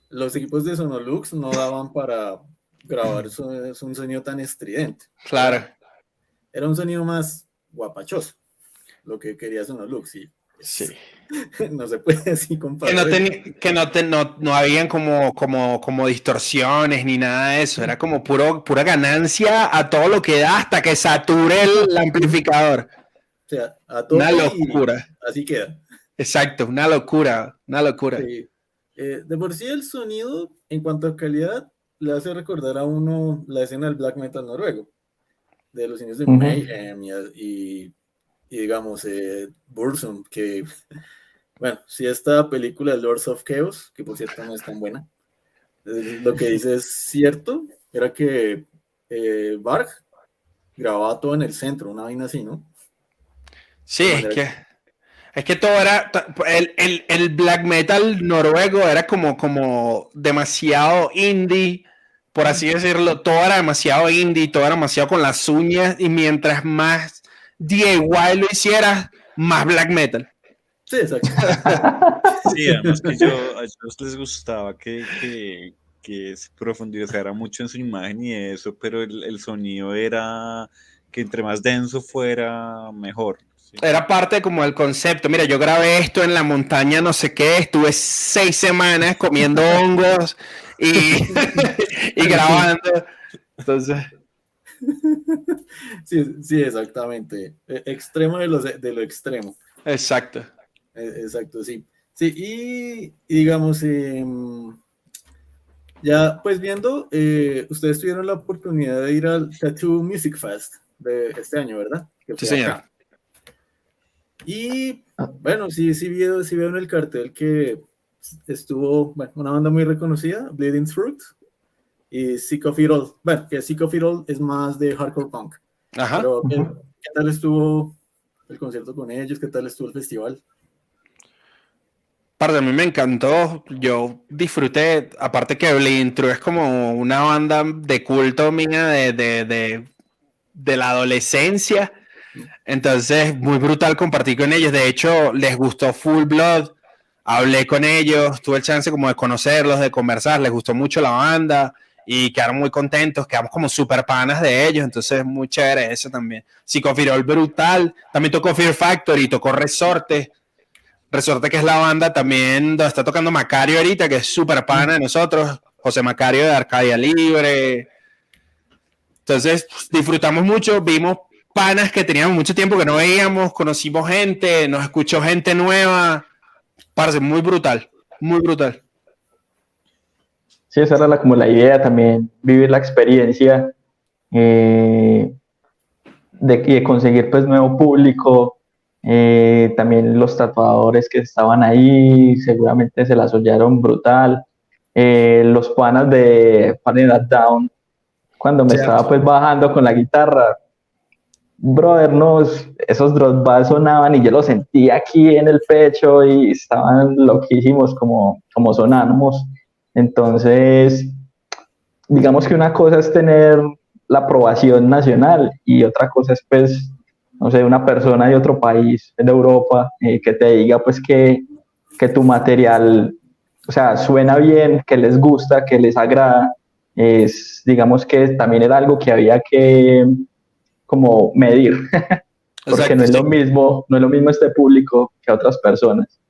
los equipos de Sonolux no daban para grabar un sonido tan estridente. Claro. Era un sonido más guapachoso, lo que quería Sonolux. Y, pues, sí. no se puede así comparar. Que no, que no, te, no, no, habían como, como, como distorsiones ni nada de eso. Era como puro, pura ganancia a todo lo que da hasta que sature el, amplificador. O sea, a todo Una locura. Así queda. Exacto, una locura, una locura. Sí. Eh, de por sí el sonido, en cuanto a calidad, le hace recordar a uno la escena del black metal noruego, de los inicios de uh -huh. Mayhem y, y, y, digamos eh, Bursum, que, bueno, si esta película Lords of Chaos, que por cierto no es tan buena, eh, lo que dice es cierto, era que eh, Varg grababa todo en el centro, una vaina así, ¿no? Sí, es que... Es que todo era. El, el, el, black metal noruego era como, como demasiado indie, por así decirlo. Todo era demasiado indie, todo era demasiado con las uñas. Y mientras más DIY lo hicieras, más black metal. Sí, exacto. Sí, además que yo, a ellos les gustaba que, que, que se profundizara mucho en su imagen y eso, pero el, el sonido era que entre más denso fuera, mejor. Era parte como del concepto. Mira, yo grabé esto en la montaña, no sé qué, estuve seis semanas comiendo hongos y, y grabando. Entonces. Sí, sí, exactamente. Extremo de lo, de lo extremo. Exacto. Exacto, sí. Sí, y, y digamos, eh, ya pues viendo, eh, ustedes tuvieron la oportunidad de ir al Tattoo Music Fest de este año, ¿verdad? Sí, señor. Acá. Y bueno, sí, sí vieron, sí vieron el cartel que estuvo, bueno, una banda muy reconocida, Bleeding Fruit, y Sick of It All. Bueno, que Sick of It All es más de hardcore punk. Ajá. Pero, ¿qué, ¿qué tal estuvo el concierto con ellos? ¿Qué tal estuvo el festival? Parte a mí me encantó. Yo disfruté, aparte que Blink True es como una banda de culto mía de, de, de, de la adolescencia. Entonces, muy brutal compartir con ellos. De hecho, les gustó Full Blood. Hablé con ellos, tuve el chance como de conocerlos, de conversar. Les gustó mucho la banda y quedaron muy contentos. Quedamos como super panas de ellos. Entonces, muy chévere eso también. el brutal. También tocó Fear Factory, tocó Resorte. Resorte, que es la banda también donde está tocando Macario ahorita, que es súper pana de nosotros. José Macario de Arcadia Libre. Entonces, disfrutamos mucho. Vimos panas que teníamos mucho tiempo que no veíamos, conocimos gente, nos escuchó gente nueva. Parece muy brutal, muy brutal. Sí, esa era la, como la idea también, vivir la experiencia eh, de, conseguir pues nuevo público. Eh, también los tatuadores que estaban ahí seguramente se las oyeron brutal. Eh, los panas de Panel Down, cuando me estaba pues bajando con la guitarra, brother, no, esos drop sonaban y yo los sentía aquí en el pecho y estaban loquísimos como, como sonamos. Entonces, digamos que una cosa es tener la aprobación nacional y otra cosa es, pues, no sé, una persona de otro país, de Europa, eh, que te diga, pues, que, que tu material, o sea, suena bien, que les gusta, que les agrada. Es, digamos que también era algo que había que, como medir, porque no es lo mismo, no es lo mismo este público que otras personas.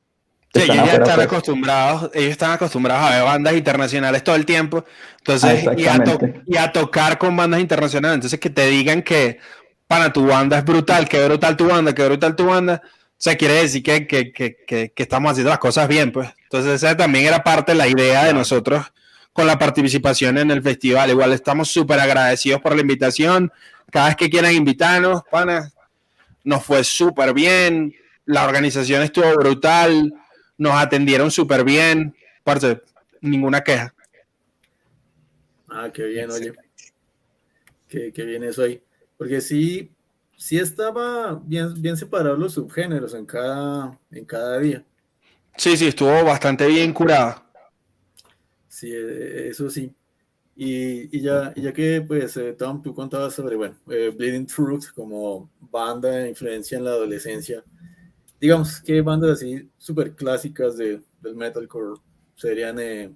Sí, ellos ya están acostumbrados, ellos están acostumbrados a ver bandas internacionales todo el tiempo, entonces y a, y a, tocar con bandas internacionales, entonces que te digan que para tu banda es brutal, que brutal tu banda, que brutal tu banda, o sea, quiere decir que, que, que, que, estamos haciendo las cosas bien, pues. Entonces esa también era parte de la idea de nosotros con la participación en el festival. Igual estamos súper agradecidos por la invitación, cada vez que quieran invitarnos, pana, nos fue súper bien, la organización estuvo brutal, nos atendieron súper bien, parce, ninguna queja. Ah, qué bien, oye. Qué, bien eso ahí. Porque sí, sí estaba bien, bien separados los subgéneros en cada, en cada día. Sí, sí, estuvo bastante bien curada. Sí, e, eso sí. Y, ya, ya que, pues, eh, Tom, tú contabas sobre, bueno, eh, Bleeding Truth como banda de influencia en la adolescencia. Digamos, ¿qué bandas así súper clásicas de, del metalcore serían eh,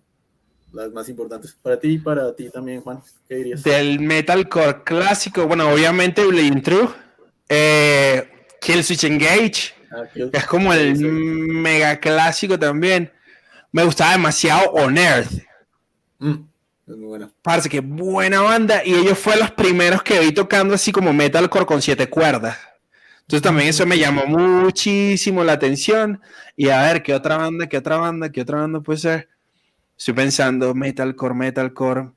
las más importantes? Para ti y para ti también, Juan, ¿qué dirías? Del metalcore clásico, bueno, obviamente Bleeding Truth, Kill Switch Engage, ah, es como el mega clásico también. Me gustaba demasiado On Earth. Mm. Parece que buena banda. Y ellos fueron los primeros que vi tocando así como metalcore con siete cuerdas. Entonces también eso me llamó muchísimo la atención. Y a ver, ¿qué otra banda? ¿Qué otra banda? ¿Qué otra banda puede ser? Estoy pensando metalcore, metalcore.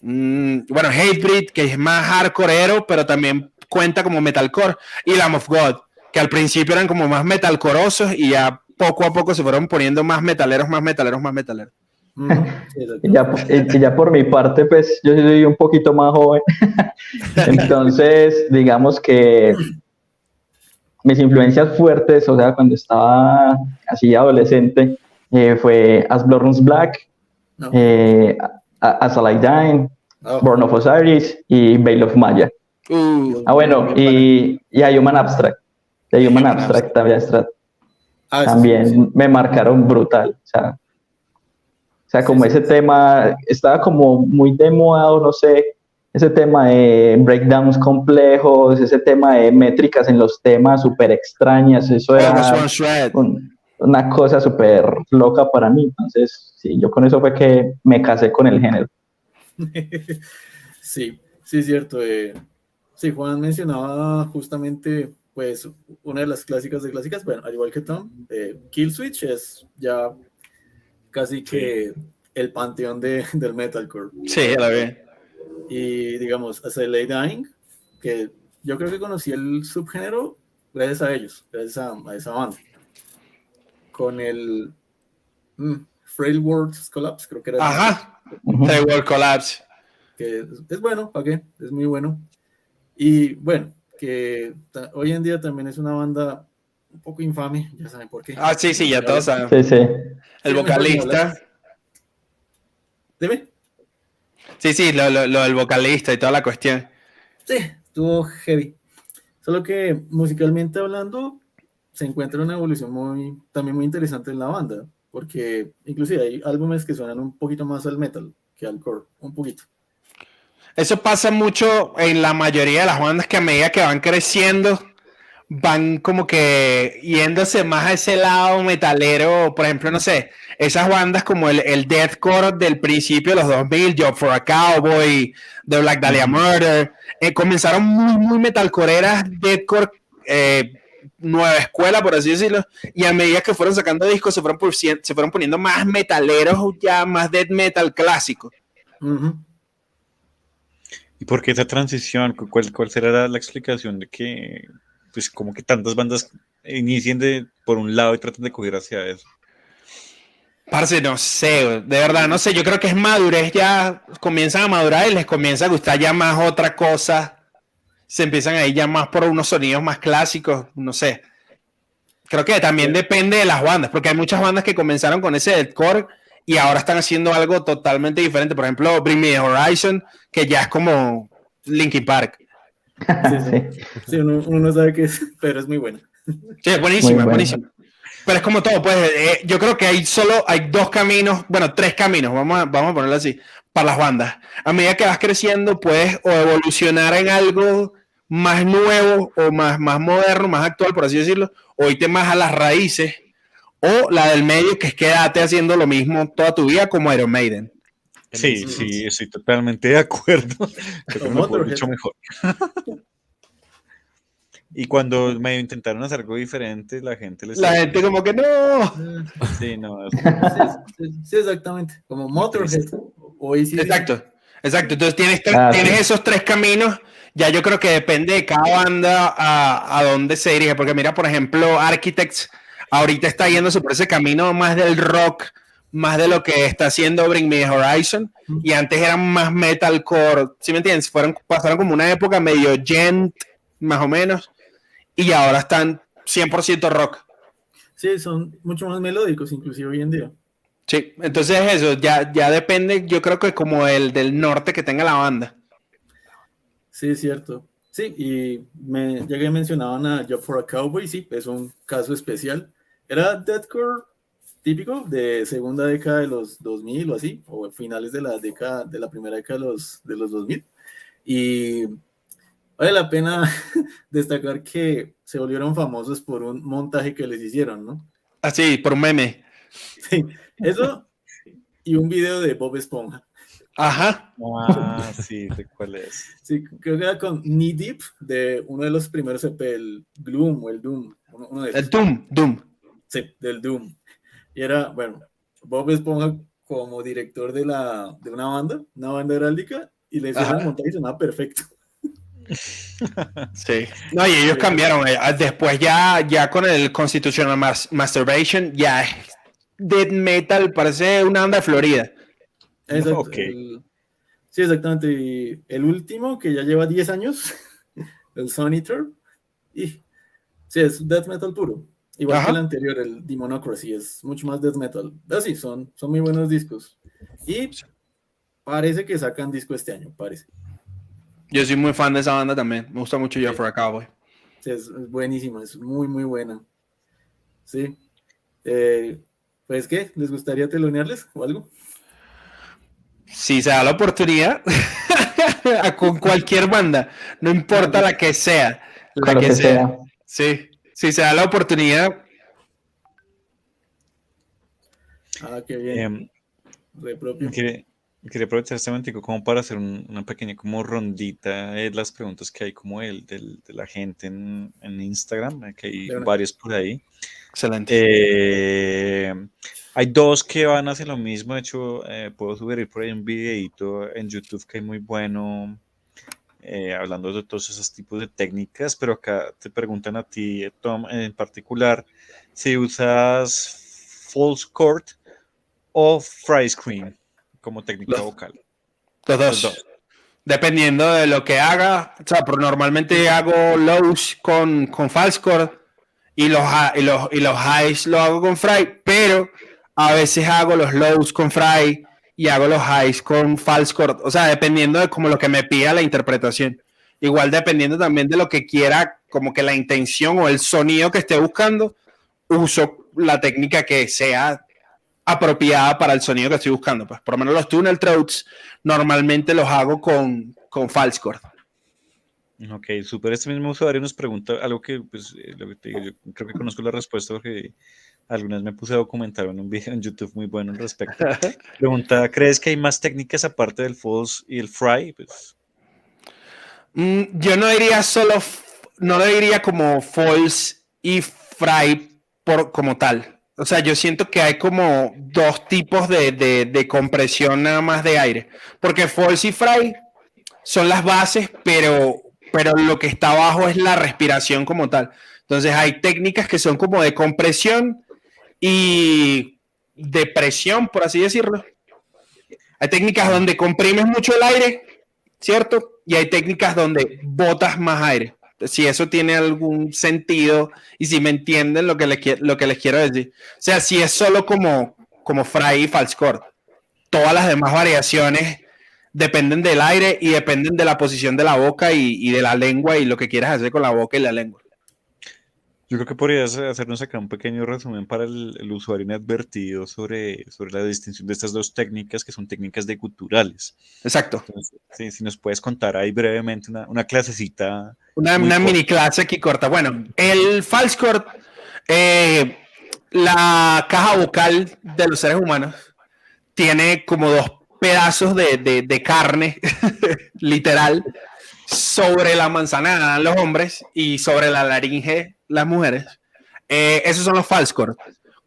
Mm, bueno, Hatebreed, que es más hardcoreero, pero también cuenta como metalcore. Y Lamb of God, que al principio eran como más metalcorosos y ya poco a poco se fueron poniendo más metaleros, más metaleros, más metaleros y, ya, ya, por mi parte, pues yo soy un poquito más joven. Entonces, digamos que mis influencias fuertes, o sea, cuando estaba así adolescente, eh, fue As Blood Runs Black, eh, As I Dying, oh. Born of Osiris y Veil of Maya. Uh. ah, bueno, y, y a Human Abstract. De Human Abstract, también, ah, también me marcaron brutal. O sea, sea, como ese tema estaba como muy de moda, no sé, ese tema de breakdowns complejos, ese tema de métricas en los temas súper extrañas, eso era una cosa súper loca para mí. Entonces, sí, yo con eso fue que me casé con el género. Sí, sí, es cierto. Eh, sí, Juan mencionaba justamente, pues, una de las clásicas de clásicas, bueno, al igual que Tom, eh, Kill Switch es ya casi que el panteón de, del metalcore. Sí, la vi. Y digamos, I Lay Dying, que yo creo que conocí el subgénero gracias a ellos, gracias a, esa banda. Con el mm, Frail Worlds Collapse, creo que era. Ajá, Frail World Collapse. Que es, bueno, ¿para qué? Es muy bueno. Y bueno, que hoy en día también es una banda un poco infame, ya saben por qué. Ah, sí, sí, ya todos saben. Sí, sí. El vocalista. Dime. Sí, sí, lo, lo- lo del vocalista y toda la cuestión. Sí, estuvo heavy. Solo que musicalmente hablando, se encuentra una evolución muy, también muy interesante en la banda, porque inclusive hay álbumes que suenan un poquito más al metal que al core, un poquito. Eso pasa mucho en la mayoría de las bandas que a medida que van creciendo, van como que yéndose más a ese lado metalero. Por ejemplo, no sé, esas bandas como el, el deathcore del principio de los 2000, Job for a Cowboy, The Black Dahlia Murder, eh, comenzaron muy, muy metalcoreras, deathcore, eh, nueva escuela, por así decirlo, y a medida que fueron sacando discos, se fueron, por- se fueron poniendo más metaleros, ya más death metal clásico. ¿Y por qué esa transición? ¿Cu- ¿Cuál, cuál será la, la explicación de que, pues, como que tantas bandas inicien de, por un lado y traten de coger hacia eso? Parce, no sé, de verdad, no sé, yo creo que es madurez, ya comienzan a madurar y les comienza a gustar ya más otra cosa, se empiezan a ir ya más por unos sonidos más clásicos, no sé. Creo que también depende de las bandas, porque hay muchas bandas que comenzaron con ese deathcore y ahora están haciendo algo totalmente diferente, por ejemplo, Bring Me the Horizon, que ya es como Linkin Park. Sí, sí. Sí, uno, uno no sabe qué es, pero es muy bueno. Sí, es buenísima, buena. buenísima. Pero es como todo, pues eh, yo creo que hay solo, hay dos caminos, bueno, tres caminos, vamos a, vamos a ponerlo así, para las bandas. A medida que vas creciendo, puedes o evolucionar en algo más nuevo o más, más moderno, más actual, por así decirlo, o irte más a las raíces, o la del medio, que es quedarte haciendo lo mismo toda tu vida como Iron Maiden. Sí, sí, estoy totalmente de acuerdo. Creo que mucho mejor. y cuando me intentaron hacer algo diferente, la gente les La gente como que no. Sí, no, es- Sí, exactamente. Como Motorhead. O. Exacto, exacto. Entonces tienes, tres- Ah, tienes sí. esos tres caminos. Ya yo creo que depende de cada banda a, a dónde se dirige. Porque mira, por ejemplo, Architects ahorita está yéndose por ese camino más del rock, más de lo que está haciendo Bring Me Horizon. Y antes eran más metalcore. ¿Sí me entiendes? Fueron, pasaron como una época medio gent, más o menos. Y ahora están 100% rock. Sí, son mucho más melódicos, inclusive hoy en día. Sí, entonces eso ya, ya depende, yo creo que como el del norte que tenga la banda. Sí, es cierto. Sí, y me, ya que mencionaban a Job for a Cowboy, sí, es un caso especial. Era deathcore típico de segunda década de los 2000 o así, o finales de la década, de la primera década de los, de los 2000. Y vale la pena destacar que se volvieron famosos por un montaje que les hicieron, ¿no? Así, por un meme. Sí, eso y un video de Bob Esponja. Ajá. Ah, sí, sé cuál es. Sí, creo que era con Knee Deep de uno de los primeros EP, el Gloom o el Doom. Uno, de El esos. Doom, Doom. Sí, del Doom. Y era, bueno, Bob Esponja como director de, la, de una banda, una banda heráldica, y le hicieron Ajá. el montaje y sonaba perfecto. Sí. No, y ellos cambiaron. eh, Después ya, ya con el Constitutional Mas- Masturbation, ya es death metal, parece una banda de Florida. Exacto, el- sí, exactamente. Y el último, que ya lleva 10 años, el Sun Eater, y sí, es death metal puro. Igual Ajá. que el anterior, el Demonocracy, es mucho más death metal. Pero sí, son, son muy buenos discos. Y parece que sacan disco este año, parece. Yo soy muy fan de esa banda también. Me gusta mucho Yo Sí. for a Cowboy. Sí, es, buenísima, es muy, muy buena. Sí. Eh, pues, ¿qué? ¿Les gustaría telonearles o algo? Si se da la oportunidad, con cualquier banda, no importa la que sea, la que sea. sea. Sí, si se da la oportunidad, Ah, qué bien. Em, propio. quería, quería aprovechar este momento como para hacer un- una pequeña como rondita de las preguntas que hay como el, del- de la gente en, en Instagram, eh, que hay varios por ahí. excelente. Eh, hay dos que van a hacer lo mismo. De hecho, eh, puedo subir por ahí un videito en YouTube que hay muy bueno, eh, hablando de todos esos tipos de técnicas. Pero acá te preguntan a ti, Tom, en particular, si usas false chord o fry screen como técnica Los- vocal. Los Los dos. Dependiendo de lo que haga. O sea, pero normalmente hago lows con, con false chord y los, y, los, y los highs lo hago con fry, pero a veces hago los lows con fry y hago los highs con false chord. O sea, dependiendo de como lo que me pida la interpretación. Igual dependiendo también de lo que quiera, como que la intención o el sonido que esté buscando, uso la técnica que sea apropiada para el sonido que estoy buscando. Pues por lo menos los tunnel throats normalmente los hago con, con false chord. Ok, súper. Este mismo usuario nos pregunta algo que, pues, eh, lo que te digo, yo creo que conozco la respuesta porque algunas me puse a documentar en un video en YouTube muy bueno al respecto. Pregunta, ¿crees que hay más técnicas aparte del false y el fry? Pues, Mm, yo no diría solo, no lo diría como false y fry por, como tal. O sea, yo siento que hay como dos tipos de, de- de compresión nada más de aire. Porque false y fry son las bases, pero, pero lo que está abajo es la respiración como tal. Entonces hay técnicas que son como de compresión y de presión, por así decirlo. Hay técnicas donde comprimes mucho el aire, ¿cierto? Y hay técnicas donde botas más aire. Si eso tiene algún sentido y si me entienden lo que les, lo que les quiero decir. O sea, si es solo como, como fry y false chord. Todas las demás variaciones dependen del aire y dependen de la posición de la boca y, y de la lengua y lo que quieras hacer con la boca y la lengua. Yo creo que podrías hacernos acá un pequeño resumen para el, el usuario inadvertido sobre, sobre la distinción de estas dos técnicas que son técnicas de guturales. Exacto. Entonces, sí, si nos puedes contar ahí brevemente una, una clasecita. Una, mini clase aquí corta. Bueno, el false chord, eh, la caja vocal de los seres humanos tiene como dos pedazos de, de- de carne, literal, sobre la manzana los hombres y sobre la laringe las mujeres. Eh, esos son los false chords.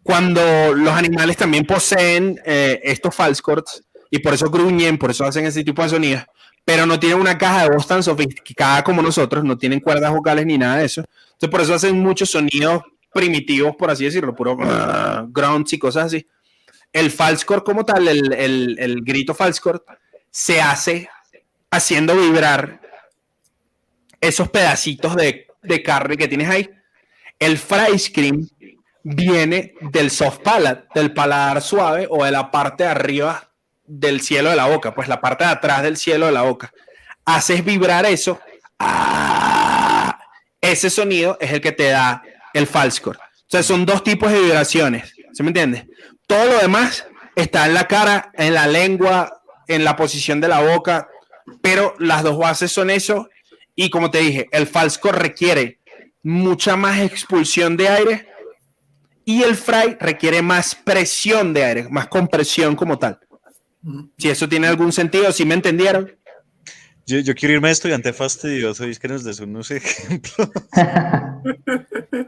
Cuando los animales también poseen eh, estos false chords y por eso gruñen, por eso hacen ese tipo de sonidos, pero no tienen una caja de voz tan sofisticada como nosotros, no tienen cuerdas vocales ni nada de eso. Entonces, por eso hacen muchos sonidos primitivos, por así decirlo, puro grunts y cosas así. El false chord como tal, el, el- el grito false chord, se hace haciendo vibrar esos pedacitos de, de carne que tienes ahí. El fry scream viene del soft palate, del paladar suave o de la parte de arriba del cielo de la boca, pues la parte de atrás del cielo de la boca. Haces vibrar eso. ¡ah! Ese sonido es el que te da el false chord. O sea, son dos tipos de vibraciones. ¿Se me entiende? Todo lo demás está en la cara, en la lengua, en la posición de la boca, pero las dos bases son eso. Y como te dije, el false chord requiere mucha más expulsión de aire y el fry requiere más presión de aire, más compresión como tal. Si eso tiene algún sentido, si me entendieron. Yo, yo quiero irme de estudiante fastidioso y es que nos des unos ejemplos.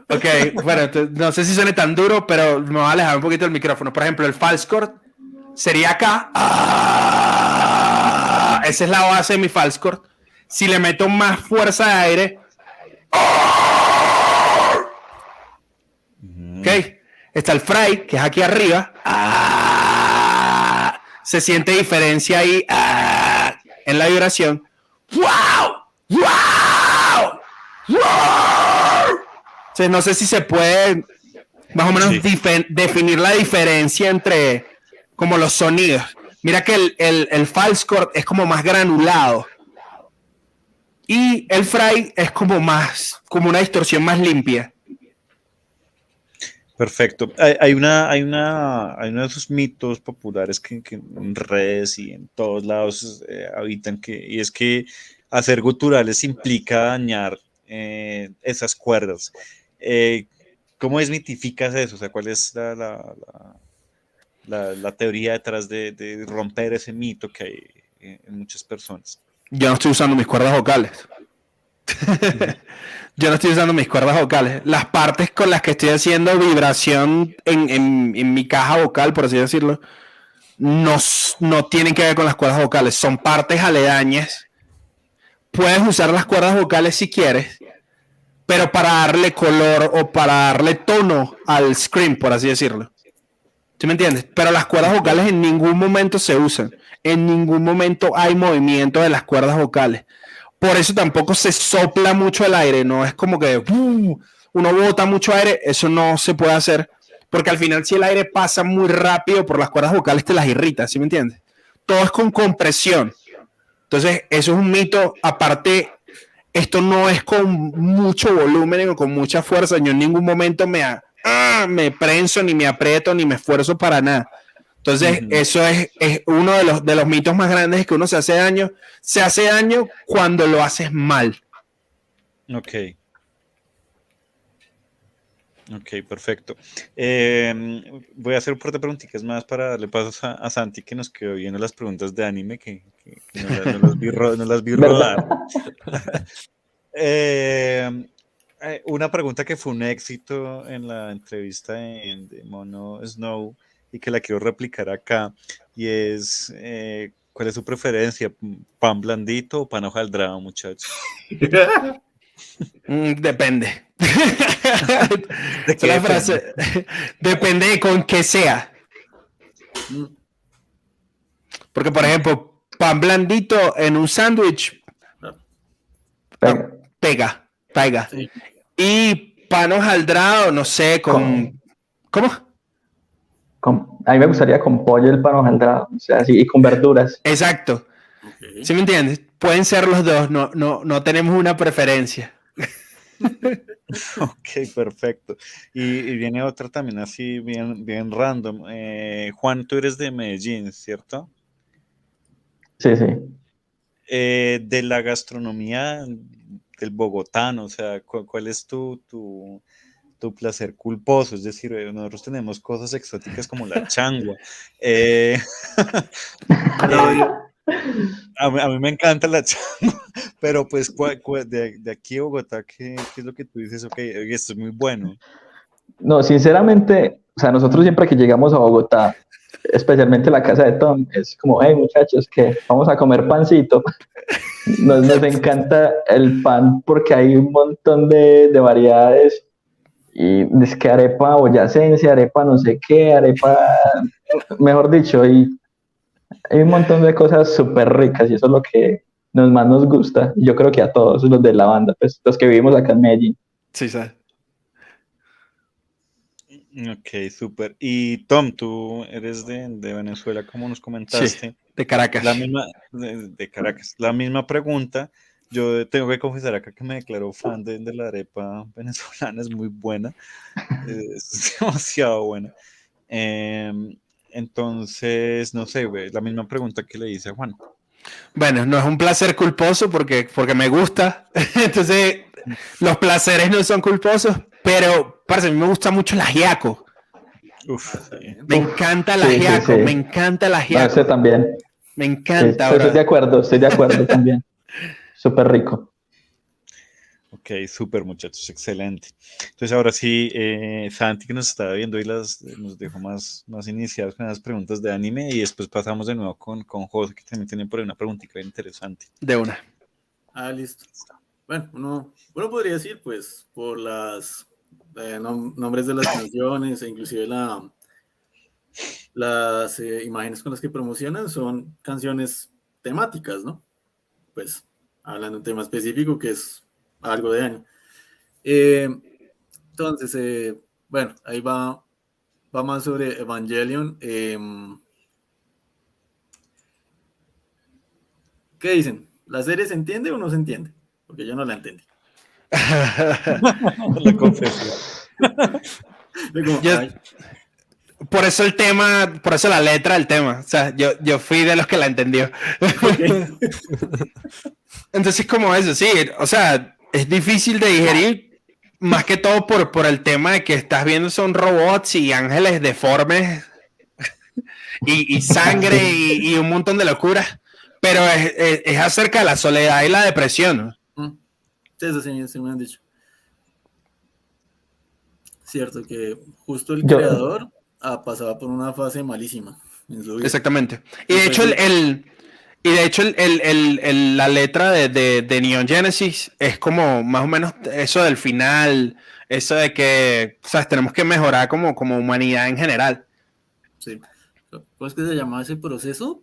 Ok, bueno, no sé si suene tan duro, pero me voy a alejar un poquito del micrófono. Por ejemplo, el false chord sería acá. Ah, esa es la base de mi false chord. Si le meto más fuerza de aire. Ok, está el fry, que es aquí arriba. Ah, se siente diferencia ahí ah, en la vibración. ¡Wow! ¡Wow! ¡Wow! Entonces, no sé si se puede más o menos Sí. definir la diferencia entre como los sonidos. Mira que el, el, el false chord es como más granulado. Y el fry es como más, como una distorsión más limpia. Perfecto. Hay, una, hay, una, hay uno de esos mitos populares que, en redes y en todos lados eh, habitan, que, y es que hacer guturales implica dañar eh, esas cuerdas. Eh, ¿Cómo desmitificas eso? O sea, ¿cuál es la, la, la- teoría detrás de, de romper ese mito que hay en muchas personas? Yo no estoy usando mis cuerdas vocales. Yo no estoy usando mis cuerdas vocales. Las partes con las que estoy haciendo vibración en, en- mi caja vocal, por así decirlo, no, no tienen que ver con las cuerdas vocales. Son partes aledañas. Puedes usar las cuerdas vocales si quieres, pero para darle color o para darle tono al scream, por así decirlo. ¿Sí me entiendes? Pero las cuerdas vocales en ningún momento se usan. En ningún momento hay movimiento de las cuerdas vocales. Por eso tampoco se sopla mucho el aire, no es como que uh, uno bota mucho aire, eso no se puede hacer, porque al final si el aire pasa muy rápido por las cuerdas vocales te las irrita, ¿sí me entiendes? Todo es con compresión. Entonces, eso es un mito. Aparte, esto no es con mucho volumen o con mucha fuerza. Yo en ningún momento me, ah, me ni me aprieto, ni me esfuerzo para nada. Entonces, eso es, es, uno de los, de los mitos más grandes que uno se hace daño. Se hace daño cuando lo haces mal. Ok. Ok, perfecto. Eh, voy a hacer un par de preguntitas más para darle paso a, a, Santi que nos quedó viendo las preguntas de anime que, que, que no, no, las vi, no, las vi, rodar. eh, una pregunta que fue un éxito en la entrevista de Mono Snow y que la quiero replicar acá, y es, eh, ¿cuál es su preferencia? ¿Pan blandito o pan hojaldrado, muchachos? mm, depende. ¿De qué la frase, depende de con qué sea. Porque, por ejemplo, pan blandito en un sándwich pega, pega. pega. Sí. Y pan hojaldrado, no sé, con... con... ¿Cómo? Con, a mí me gustaría con pollo el pan hojaldrado, o sea, así, y con verduras. Exacto. Okay. ¿Sí me entiendes? Pueden ser los dos, no, no, no tenemos una preferencia. ok, perfecto. Y, y, viene otra también así, bien, bien random. Eh, Juan, tú eres de Medellín, ¿cierto? Sí, sí. Eh, de la gastronomía del bogotano, o sea, ¿cuál, cuál es tu, tu, tu, placer culposo? Es decir, eh, nosotros tenemos cosas exóticas como la changua. Eh, a, mí, a, mí, me encanta la changua, pero pues de, de aquí a Bogotá, ¿qué, ¿qué, es lo que tú dices? Ok, esto es muy bueno. No, sinceramente, o sea, nosotros siempre que llegamos a Bogotá, especialmente la casa de Tom, es como, hey muchachos, que vamos a comer pancito. Nos, nos, encanta el pan porque hay un montón de, de variedades. Y es que arepa boyacense, arepa no sé qué, arepa, mejor dicho, y hay un montón de cosas súper ricas y eso es lo que nos más nos gusta. Yo creo que a todos los de la banda, pues los que vivimos acá en Medellín. Sí, sí. Ok, súper. Y Tom, tú eres de, de, Venezuela, como nos comentaste. Sí, de Caracas. La misma, de, de, Caracas. La misma pregunta. Yo tengo que confesar acá que me declaro fan de, de la arepa venezolana, es muy buena. es demasiado buena. Eh, entonces, no sé, la misma pregunta que le hice a Juan. Bueno, no es un placer culposo porque, porque me gusta. Entonces, los placeres no son culposos, pero parce, a mí me gusta mucho el ajiaco. Uf. Me encanta el ajiaco, sí, sí, me encanta el ajiaco. No, también. Me encanta. estoy de acuerdo, estoy de acuerdo también. Súper rico. Ok, súper muchachos, excelente. Entonces ahora sí, eh, Santi que nos estaba viendo y las, nos dejó más, más iniciados con las preguntas de anime y después pasamos de nuevo con, con José que también tiene por ahí una preguntita interesante. De una. Ah, listo. Bueno, uno, uno podría decir pues por las eh, nom nombres de las canciones e inclusive la, las eh, imágenes con las que promocionan son canciones temáticas, ¿no? Pues hablan de un tema específico que es algo de año. Eh, entonces, eh, bueno, ahí va, va más sobre Evangelion. Eh, ¿Qué dicen? ¿La serie se entiende o no se entiende? Porque yo no la entendí. la confesión. Yo, por eso el tema, por eso la letra del tema. O sea, yo, yo fui de los que la entendió. Okay. Entonces, como eso, sí. O sea, es difícil de digerir, más que todo por, por el tema de que estás viendo son robots y ángeles deformes y, y sangre y, y, un montón de locuras. Pero es, es, es, acerca de la soledad y la depresión. Sí, eso sí, sí me han dicho. Cierto que justo el Yo... creador ah, pasaba por una fase malísima. En su vida. Exactamente. Y de hecho, el, el, y de hecho, el, el, el, la letra de, de, de, Neon Genesis es como más o menos eso del final, eso de que ¿sabes? tenemos que mejorar como, como humanidad en general. Sí. ¿Cómo es que se llamaba ese proceso?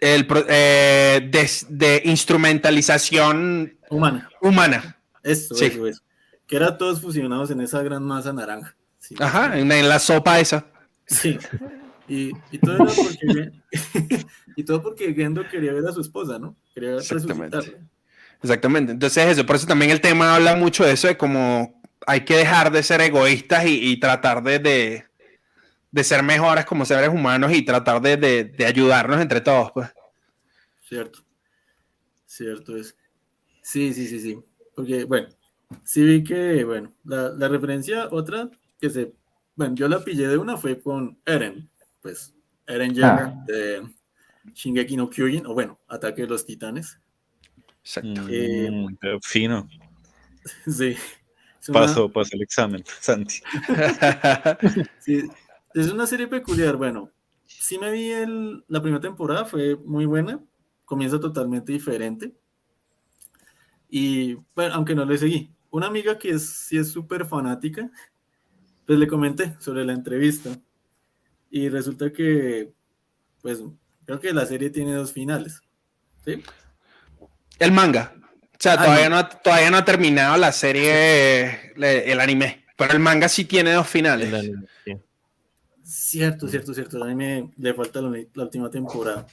El pro- eh, de, de instrumentalización Humana. humana. Eso, Sí. eso, eso. Que era todos fusionados en esa gran masa naranja. Sí. Ajá, en, en la sopa esa. Sí. Y, y todo porque y todo porque Gendo quería ver a su esposa, ¿no? Quería Exactamente. Exactamente. Entonces eso, por eso también el tema habla mucho de eso, de cómo hay que dejar de ser egoístas y, y tratar de, de, de ser mejores como seres humanos y tratar de, de- de ayudarnos entre todos. Pues. Cierto. Cierto es. Sí, sí, sí, sí. Porque, bueno, sí vi que, bueno, la, la referencia otra que se, bueno, yo la pillé de una fue con Eren, pues, Eren Yeager Ah. de Shingeki no Kyojin, o bueno, Ataque de los Titanes. Exacto. Eh, Mm, fino. Sí. Una- Pasó, pasó el examen, Santi. Sí, es una serie peculiar. Bueno, sí me vi el, la primera temporada, fue muy buena. Comienza totalmente diferente. Y bueno, aunque no le seguí. Una amiga que es, sí es súper fanática, pues le comenté sobre la entrevista. Y resulta que, pues, creo que la serie tiene dos finales. ¿Sí? el manga. O sea, Ah, todavía no. todavía no ha terminado la serie, le- el anime. Pero el manga sí tiene dos finales. El anime, sí. Cierto, cierto, cierto. A mí me le falta la, la última temporada.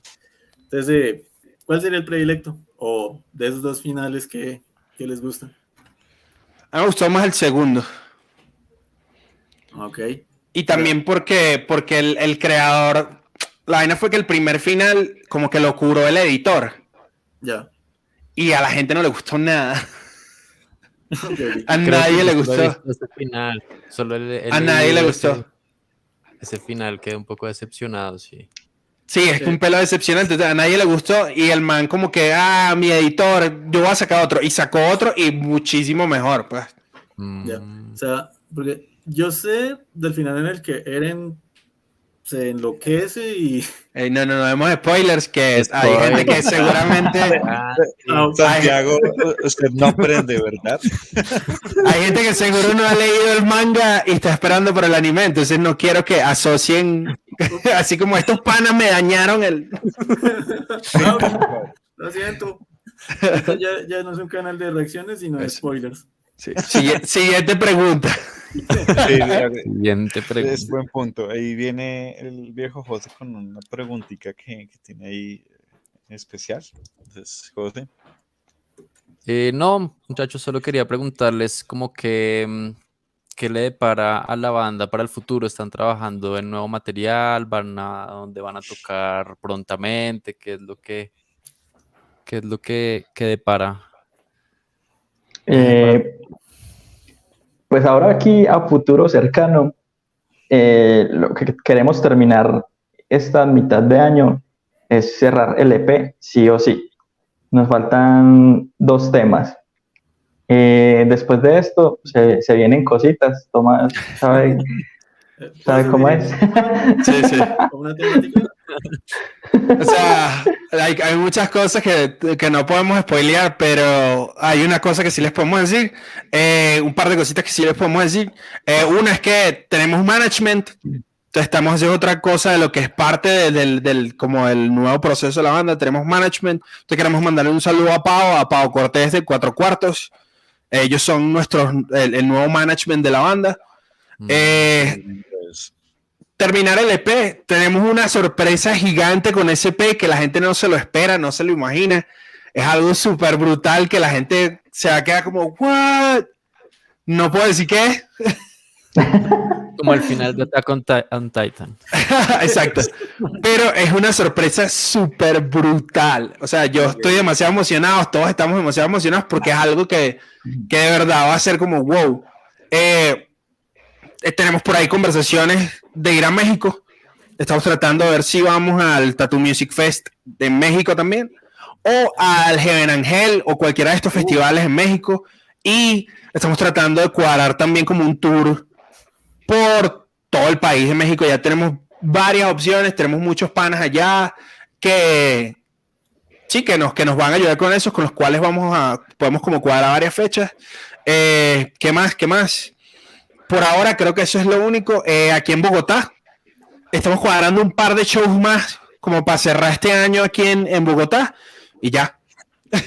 Entonces, eh, ¿cuál sería el predilecto? O de esos dos finales que, que les gustan. A mí me gustó más el segundo. Ok. Y también porque, porque el, el creador, la vaina fue que el primer final como que lo curó el editor Ya. y a la gente no le gustó nada. A nadie le gustó. Ese final. Solo el- he A nadie le gustó. Ese, ese final quedé un poco decepcionado, sí. Sí, es Sí. un pelo decepcionante. A nadie le gustó y el man como que, ah, mi editor, yo voy a sacar otro. Y sacó otro y muchísimo mejor, pues. Ya. Mm, O sea, porque yo sé del final en el que Eren se enloquece y. No, no, no vemos spoilers que hay Spoilers. gente que seguramente... ah, sí. Ah, Santiago, usted no aprende, ¿verdad? Hay gente que seguro no ha leído el manga y está esperando por el anime, entonces no quiero que asocien, así como estos panas me dañaron el... Ok. Lo siento. Esto ya, ya no es un canal de reacciones, sino de spoilers. Sigui- Siguiente pregunta. Sí, Siguiente es pregunta. buen punto. Ahí viene el viejo José con una preguntita que, que tiene ahí especial. Entonces, José. Eh, no, muchachos, solo quería preguntarles como que mm, qué le depara a la banda para el futuro. ¿Están trabajando en nuevo material? ¿Van a dónde van a tocar prontamente? ¿Qué es lo que qué es lo que, que depara? Eh, pues ahora aquí a futuro cercano, eh, lo que queremos terminar esta mitad de año es cerrar el EP, sí o sí. Nos faltan dos temas. Eh, después de esto se, se vienen cositas. Tomás sabe, sabe cómo es. Sí, sí. ¿Como una temática? O sea, hay, hay muchas cosas que, que no podemos spoilear, pero hay una cosa que sí les podemos decir, eh, un par de cositas que sí les podemos decir. Eh, una es que tenemos management, estamos haciendo otra cosa de lo que es parte de- del, del, como el nuevo proceso de la banda, tenemos management, entonces queremos mandarle un saludo a Pau, a Pau Cortés de Cuatro Cuartos, ellos son nuestros, el, el nuevo management de la banda. Mm, Eh, terminar el EP, tenemos una sorpresa gigante con ese EP que la gente no se lo espera, no se lo imagina. Es algo súper brutal que la gente se va a quedar como, ¿what? No puedo decir qué. Como el final de Attack on Titan. Exacto. Pero es una sorpresa súper brutal. O sea, yo estoy demasiado emocionado, todos estamos demasiado emocionados porque es algo que, que de verdad va a ser como wow. Eh, eh, tenemos por ahí conversaciones de ir a México. Estamos tratando de ver si vamos al Tattoo Music Fest de México también o al Heaven Angel o cualquiera de estos festivales en México. Y estamos tratando de cuadrar también como un tour por todo el país de México. Ya tenemos varias opciones, tenemos muchos panas allá que sí, que nos, que nos van a ayudar con esos, con los cuales vamos a, podemos como cuadrar varias fechas. Eh, ¿Qué más? ¿Qué más? Por ahora creo que eso es lo único. Eh, aquí en Bogotá estamos cuadrando un par de shows más como para cerrar este año aquí en, en Bogotá y ya.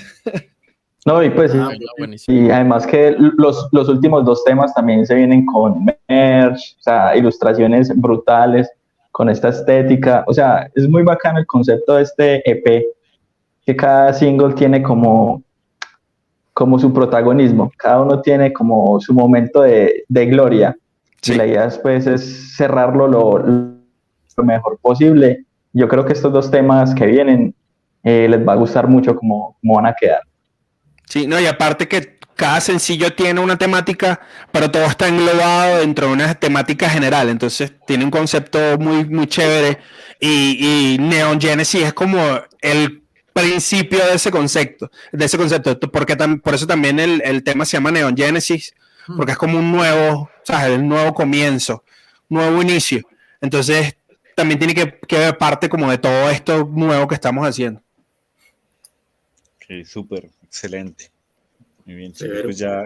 No, y pues, Ah, y- y además que los, los últimos dos temas también se vienen con merch, o sea, ilustraciones brutales, con esta estética, o sea, es muy bacano el concepto de este EP, que cada single tiene como, como su protagonismo, cada uno tiene como su momento de, de gloria, Sí. y la idea después es cerrarlo lo, lo mejor posible. Yo creo que estos dos temas que vienen eh, les va a gustar mucho como, como van a quedar. Sí, no, y aparte que cada sencillo tiene una temática, pero todo está englobado dentro de una temática general. Entonces tiene un concepto muy, muy chévere. Y, y Neon Genesis es como el principio de ese concepto, de ese concepto. Porque tam- por eso también el, el tema se llama Neon Genesis, porque es como un nuevo, nuevo comienzo, nuevo inicio. Entonces también tiene que, que ver parte como de todo esto nuevo que estamos haciendo. Ok, súper, excelente. Muy bien, sí, pues ya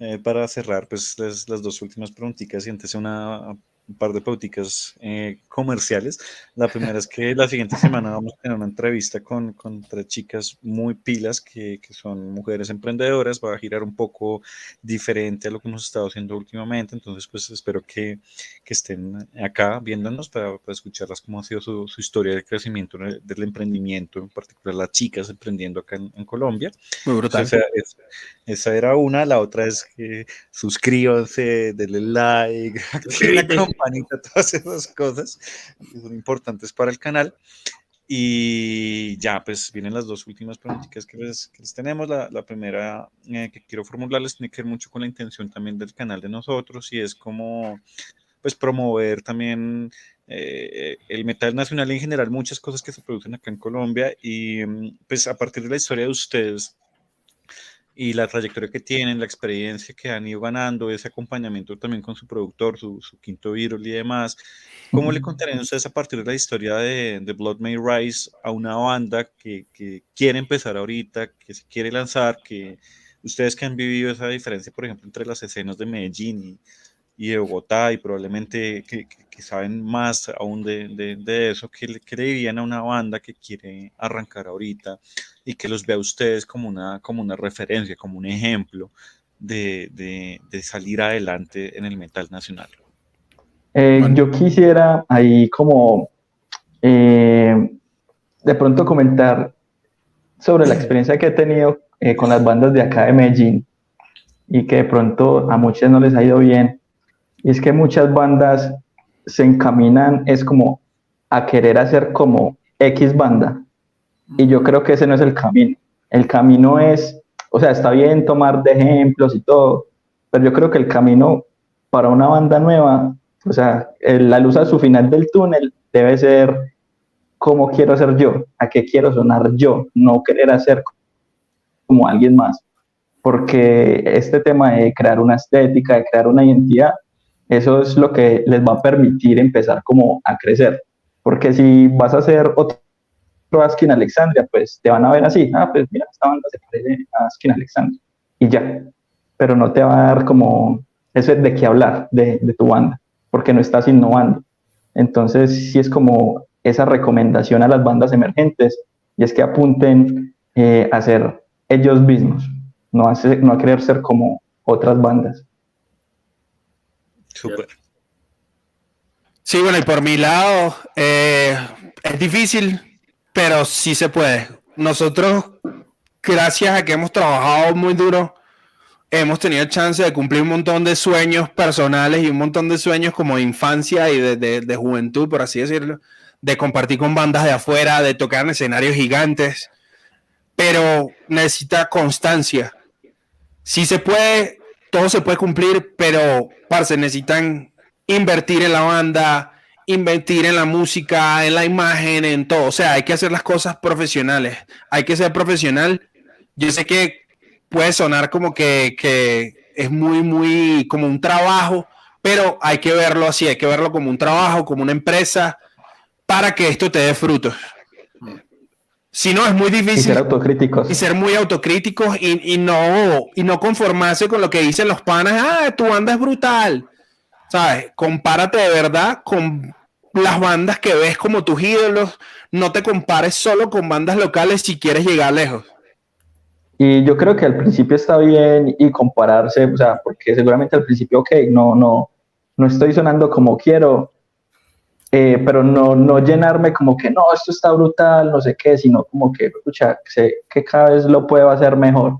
eh, para cerrar, pues las, las dos últimas preguntitas y antes una un par de pauticas eh, comerciales. La primera es que la siguiente semana vamos a tener una entrevista con, con tres chicas muy pilas que, que son mujeres emprendedoras. Va a girar un poco diferente a lo que hemos estado haciendo últimamente. Entonces, pues espero que, que estén acá viéndonos para, para escucharlas cómo ha sido su, su historia de crecimiento del emprendimiento, en particular las chicas emprendiendo acá en, en Colombia. Muy brutal. Esa, esa- esa era una, la otra es que suscríbanse, denle like, activen la campanita, todas esas cosas que son importantes para el canal. Y ya, pues vienen las dos últimas preguntitas que les, que les tenemos. La, la primera eh, que quiero formularles tiene que ver mucho con la intención también del canal de nosotros y es como, pues, promover también eh, el metal nacional y en general, muchas cosas que se producen acá en Colombia y mm, pues a partir de la historia de ustedes y la trayectoria que tienen, la experiencia que han ido ganando, ese acompañamiento también con su productor, su, su quinto Virol y demás. ¿Cómo le contarían ustedes a partir de la historia de, de Blood May Rise a una banda que, que quiere empezar ahorita, que se quiere lanzar, que ustedes que han vivido esa diferencia, por ejemplo, entre las escenas de Medellín y, y de Bogotá y probablemente que, que- que saben más aún de, de- de eso, que le, le dirían a una banda que quiere arrancar ahorita y que los vea a ustedes como una, como una referencia, como un ejemplo de, de- de salir adelante en el metal nacional? Eh, Bueno. Yo quisiera ahí como eh, de pronto comentar sobre la experiencia que he tenido eh, con las bandas de acá de Medellín y que de pronto a muchas no les ha ido bien. Y es que muchas bandas se encaminan, es como a querer hacer como X banda. Y yo creo que ese no es el camino. El camino es, o sea, está bien tomar de ejemplos y todo, pero yo creo que el camino para una banda nueva, o sea, el- la luz a su final del túnel debe ser cómo quiero ser yo, a qué quiero sonar yo, no querer hacer como alguien más. Porque este tema de crear una estética, de crear una identidad, eso es lo que les va a permitir empezar como a crecer. Porque si vas a hacer otro Askin Alexandria, pues te van a ver así, ah, pues mira, esta banda se parece a Askin Alexandria, y ya. Pero no te va a dar como eso es de qué hablar de, de tu banda, porque no estás innovando. Entonces, sí es como esa recomendación a las bandas emergentes, y es que apunten eh, a ser ellos mismos, no a, ser- no a querer ser como otras bandas. Súper. Sí, bueno, y por mi lado, eh, es difícil, pero sí se puede. Nosotros, gracias a que hemos trabajado muy duro, hemos tenido chance de cumplir un montón de sueños personales y un montón de sueños como de infancia y de, de- de juventud, por así decirlo, de compartir con bandas de afuera, de tocar en escenarios gigantes, pero necesita constancia. Sí se puede, todo se puede cumplir, pero, parce, necesitan invertir en la banda, invertir en la música, en la imagen, en todo. O sea, hay que hacer las cosas profesionales. Hay que ser profesional. Yo sé que puede sonar como que, que es muy, muy como un trabajo, pero hay que verlo así, hay que verlo como un trabajo, como una empresa, para que esto te dé frutos. Si no, es muy Y difícil ser autocríticos. y ser muy autocríticos y, y no, y no conformarse con lo que dicen los panas, ah, tu banda es brutal. ¿Sabes? Compárate de verdad con las bandas que ves como tus ídolos, no te compares solo con bandas locales si quieres llegar lejos. Y yo creo que al principio está bien y compararse, o sea, porque seguramente al principio, ok, no, no, no estoy sonando como quiero, eh, pero no, no llenarme como que no, esto está brutal, no sé qué, sino como que, escucha, sé que cada vez lo puedo hacer mejor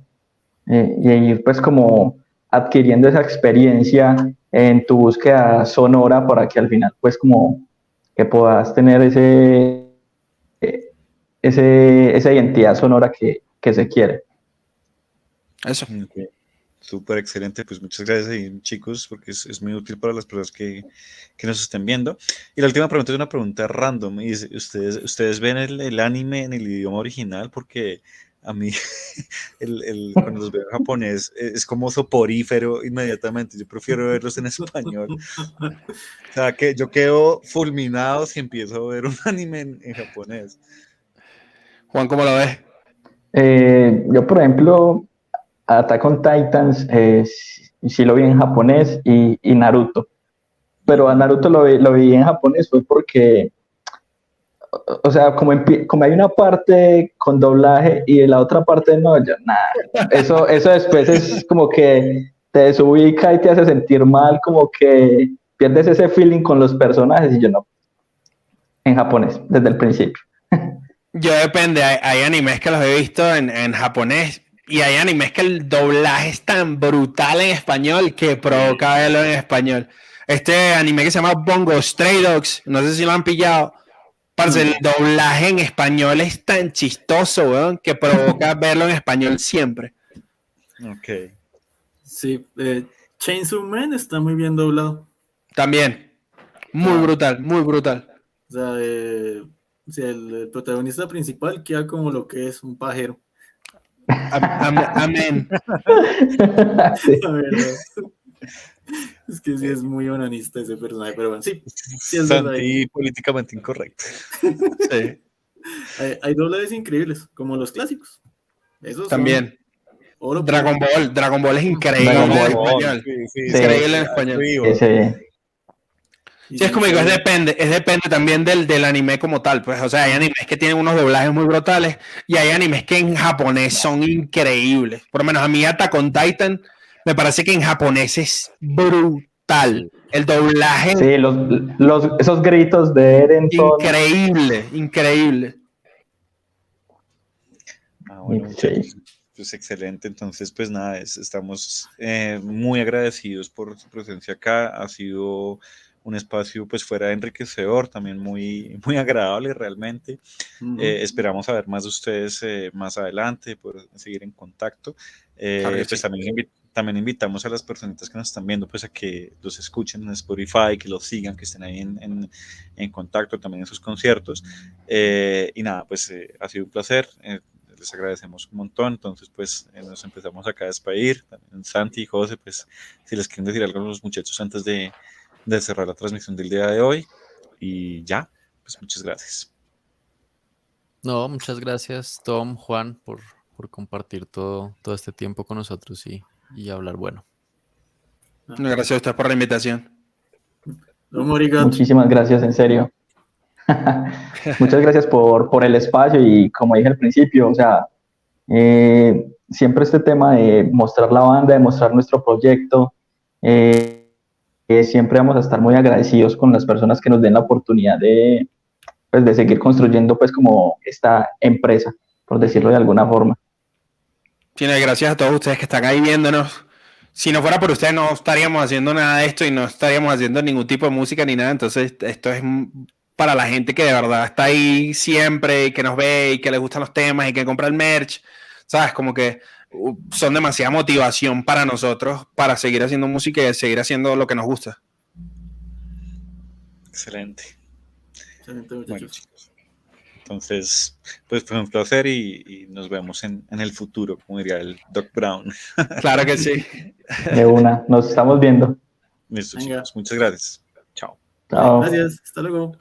eh, y ir pues como adquiriendo esa experiencia en tu búsqueda sonora para que al final pues como que puedas tener ese, eh, ese esa identidad sonora que, que se quiere. Eso. Súper excelente, pues muchas gracias chicos, porque es, es, muy útil para las personas que, que, nos estén viendo. Y la última pregunta es una pregunta random. Y ¿ustedes, ¿Ustedes ven el, el, anime en el idioma original? Porque a mí, el, el, cuando los veo en japonés, es como soporífero inmediatamente. Yo prefiero verlos en español. O sea, que yo quedo fulminado si empiezo a ver un anime en, en japonés. Juan, ¿cómo lo ves? Eh, yo, por ejemplo, Attack on Titans eh, sí lo vi en japonés y, y Naruto. Pero a Naruto lo, vi, lo vi en japonés fue porque, o sea, como, como hay una parte con doblaje y la otra parte no, ya nada. Eso, eso después es como que te desubica y te hace sentir mal, como que pierdes ese feeling con los personajes y yo no. En japonés, desde el principio. Yo depende, hay, hay animes que los he visto en, en japonés y hay animes que el doblaje es tan brutal en español que provoca verlo en español. Este anime que se llama Bongo Stray Dogs, no sé si lo han pillado. Parce, el doblaje en español es tan chistoso, weón, que provoca verlo en español siempre. Ok. Sí, eh, Chainsaw Man está muy bien doblado. También. Muy brutal, muy brutal. O sea, eh, o sea el, el protagonista principal queda como lo que es un pajero. Amén. Sí. Es que sí es muy onanista ese personaje, pero bueno, sí. sí es Santi políticamente incorrecto. Sí. Hay, hay, doblajes increíbles, como los clásicos. Esos También. Oro Dragon Ball, Dragon Ball es increíble Dragon en Ball. español. Sí, sí, Increíble en español. Sí, es como digo, es depende, es depende también del, del anime como tal, pues, o sea, hay animes que tienen unos doblajes muy brutales y hay animes que en japonés son increíbles. Por lo menos a mí Attack on Titan me parece que en japonés es brutal. El doblaje sí, los, los, esos gritos de Eren increíble, increíble. Ah, bueno, Sí. muchachos, pues excelente. Entonces, pues nada, es- estamos eh, muy agradecidos por su presencia acá. Ha sido un espacio pues fuera enriquecedor, también muy, muy agradable realmente. Eh, esperamos saber más de ustedes eh, más adelante, por seguir en contacto. Eh, Claro pues sí. también, también invitamos a las personitas que nos están viendo pues a que los escuchen en Spotify, que los sigan, que estén ahí en, en- en contacto también en sus conciertos. Eh, y nada, pues eh, ha sido un placer. eh, les agradecemos un montón. Entonces, pues nos empezamos acá a despedir. También Santi y José, pues si les quieren decir algo a los muchachos antes de, de cerrar la transmisión del día de hoy. Y ya, pues muchas gracias. No, muchas gracias, Tom, Juan, por, por compartir todo, todo este tiempo con nosotros y, y hablar bueno. Gracias a ustedes por la invitación. Muchísimas gracias, en serio. Muchas gracias por, por el espacio y como dije al principio, o sea, eh, siempre este tema de mostrar la banda, de mostrar nuestro proyecto, eh, eh, siempre vamos a estar muy agradecidos con las personas que nos den la oportunidad de, pues, de seguir construyendo pues como esta empresa, por decirlo de alguna forma. Sí, no, y gracias a todos ustedes que están ahí viéndonos. Si no fuera por ustedes, no estaríamos haciendo nada de esto y no estaríamos haciendo ningún tipo de música ni nada. Entonces, esto es para la gente que de verdad está ahí siempre y que nos ve y que les gustan los temas y que compra el merch. ¿Sabes? Como que uh, son demasiada motivación para nosotros para seguir haciendo música y seguir haciendo lo que nos gusta. Excelente. Excelente, Bueno, muchachos. chicos. Entonces, pues fue un placer y, y nos vemos en, en el futuro, como diría el Doc Brown. Claro que sí. De una, nos estamos viendo. Listo, chicos. Muchas gracias. Chao. Chao. Gracias. Hasta luego.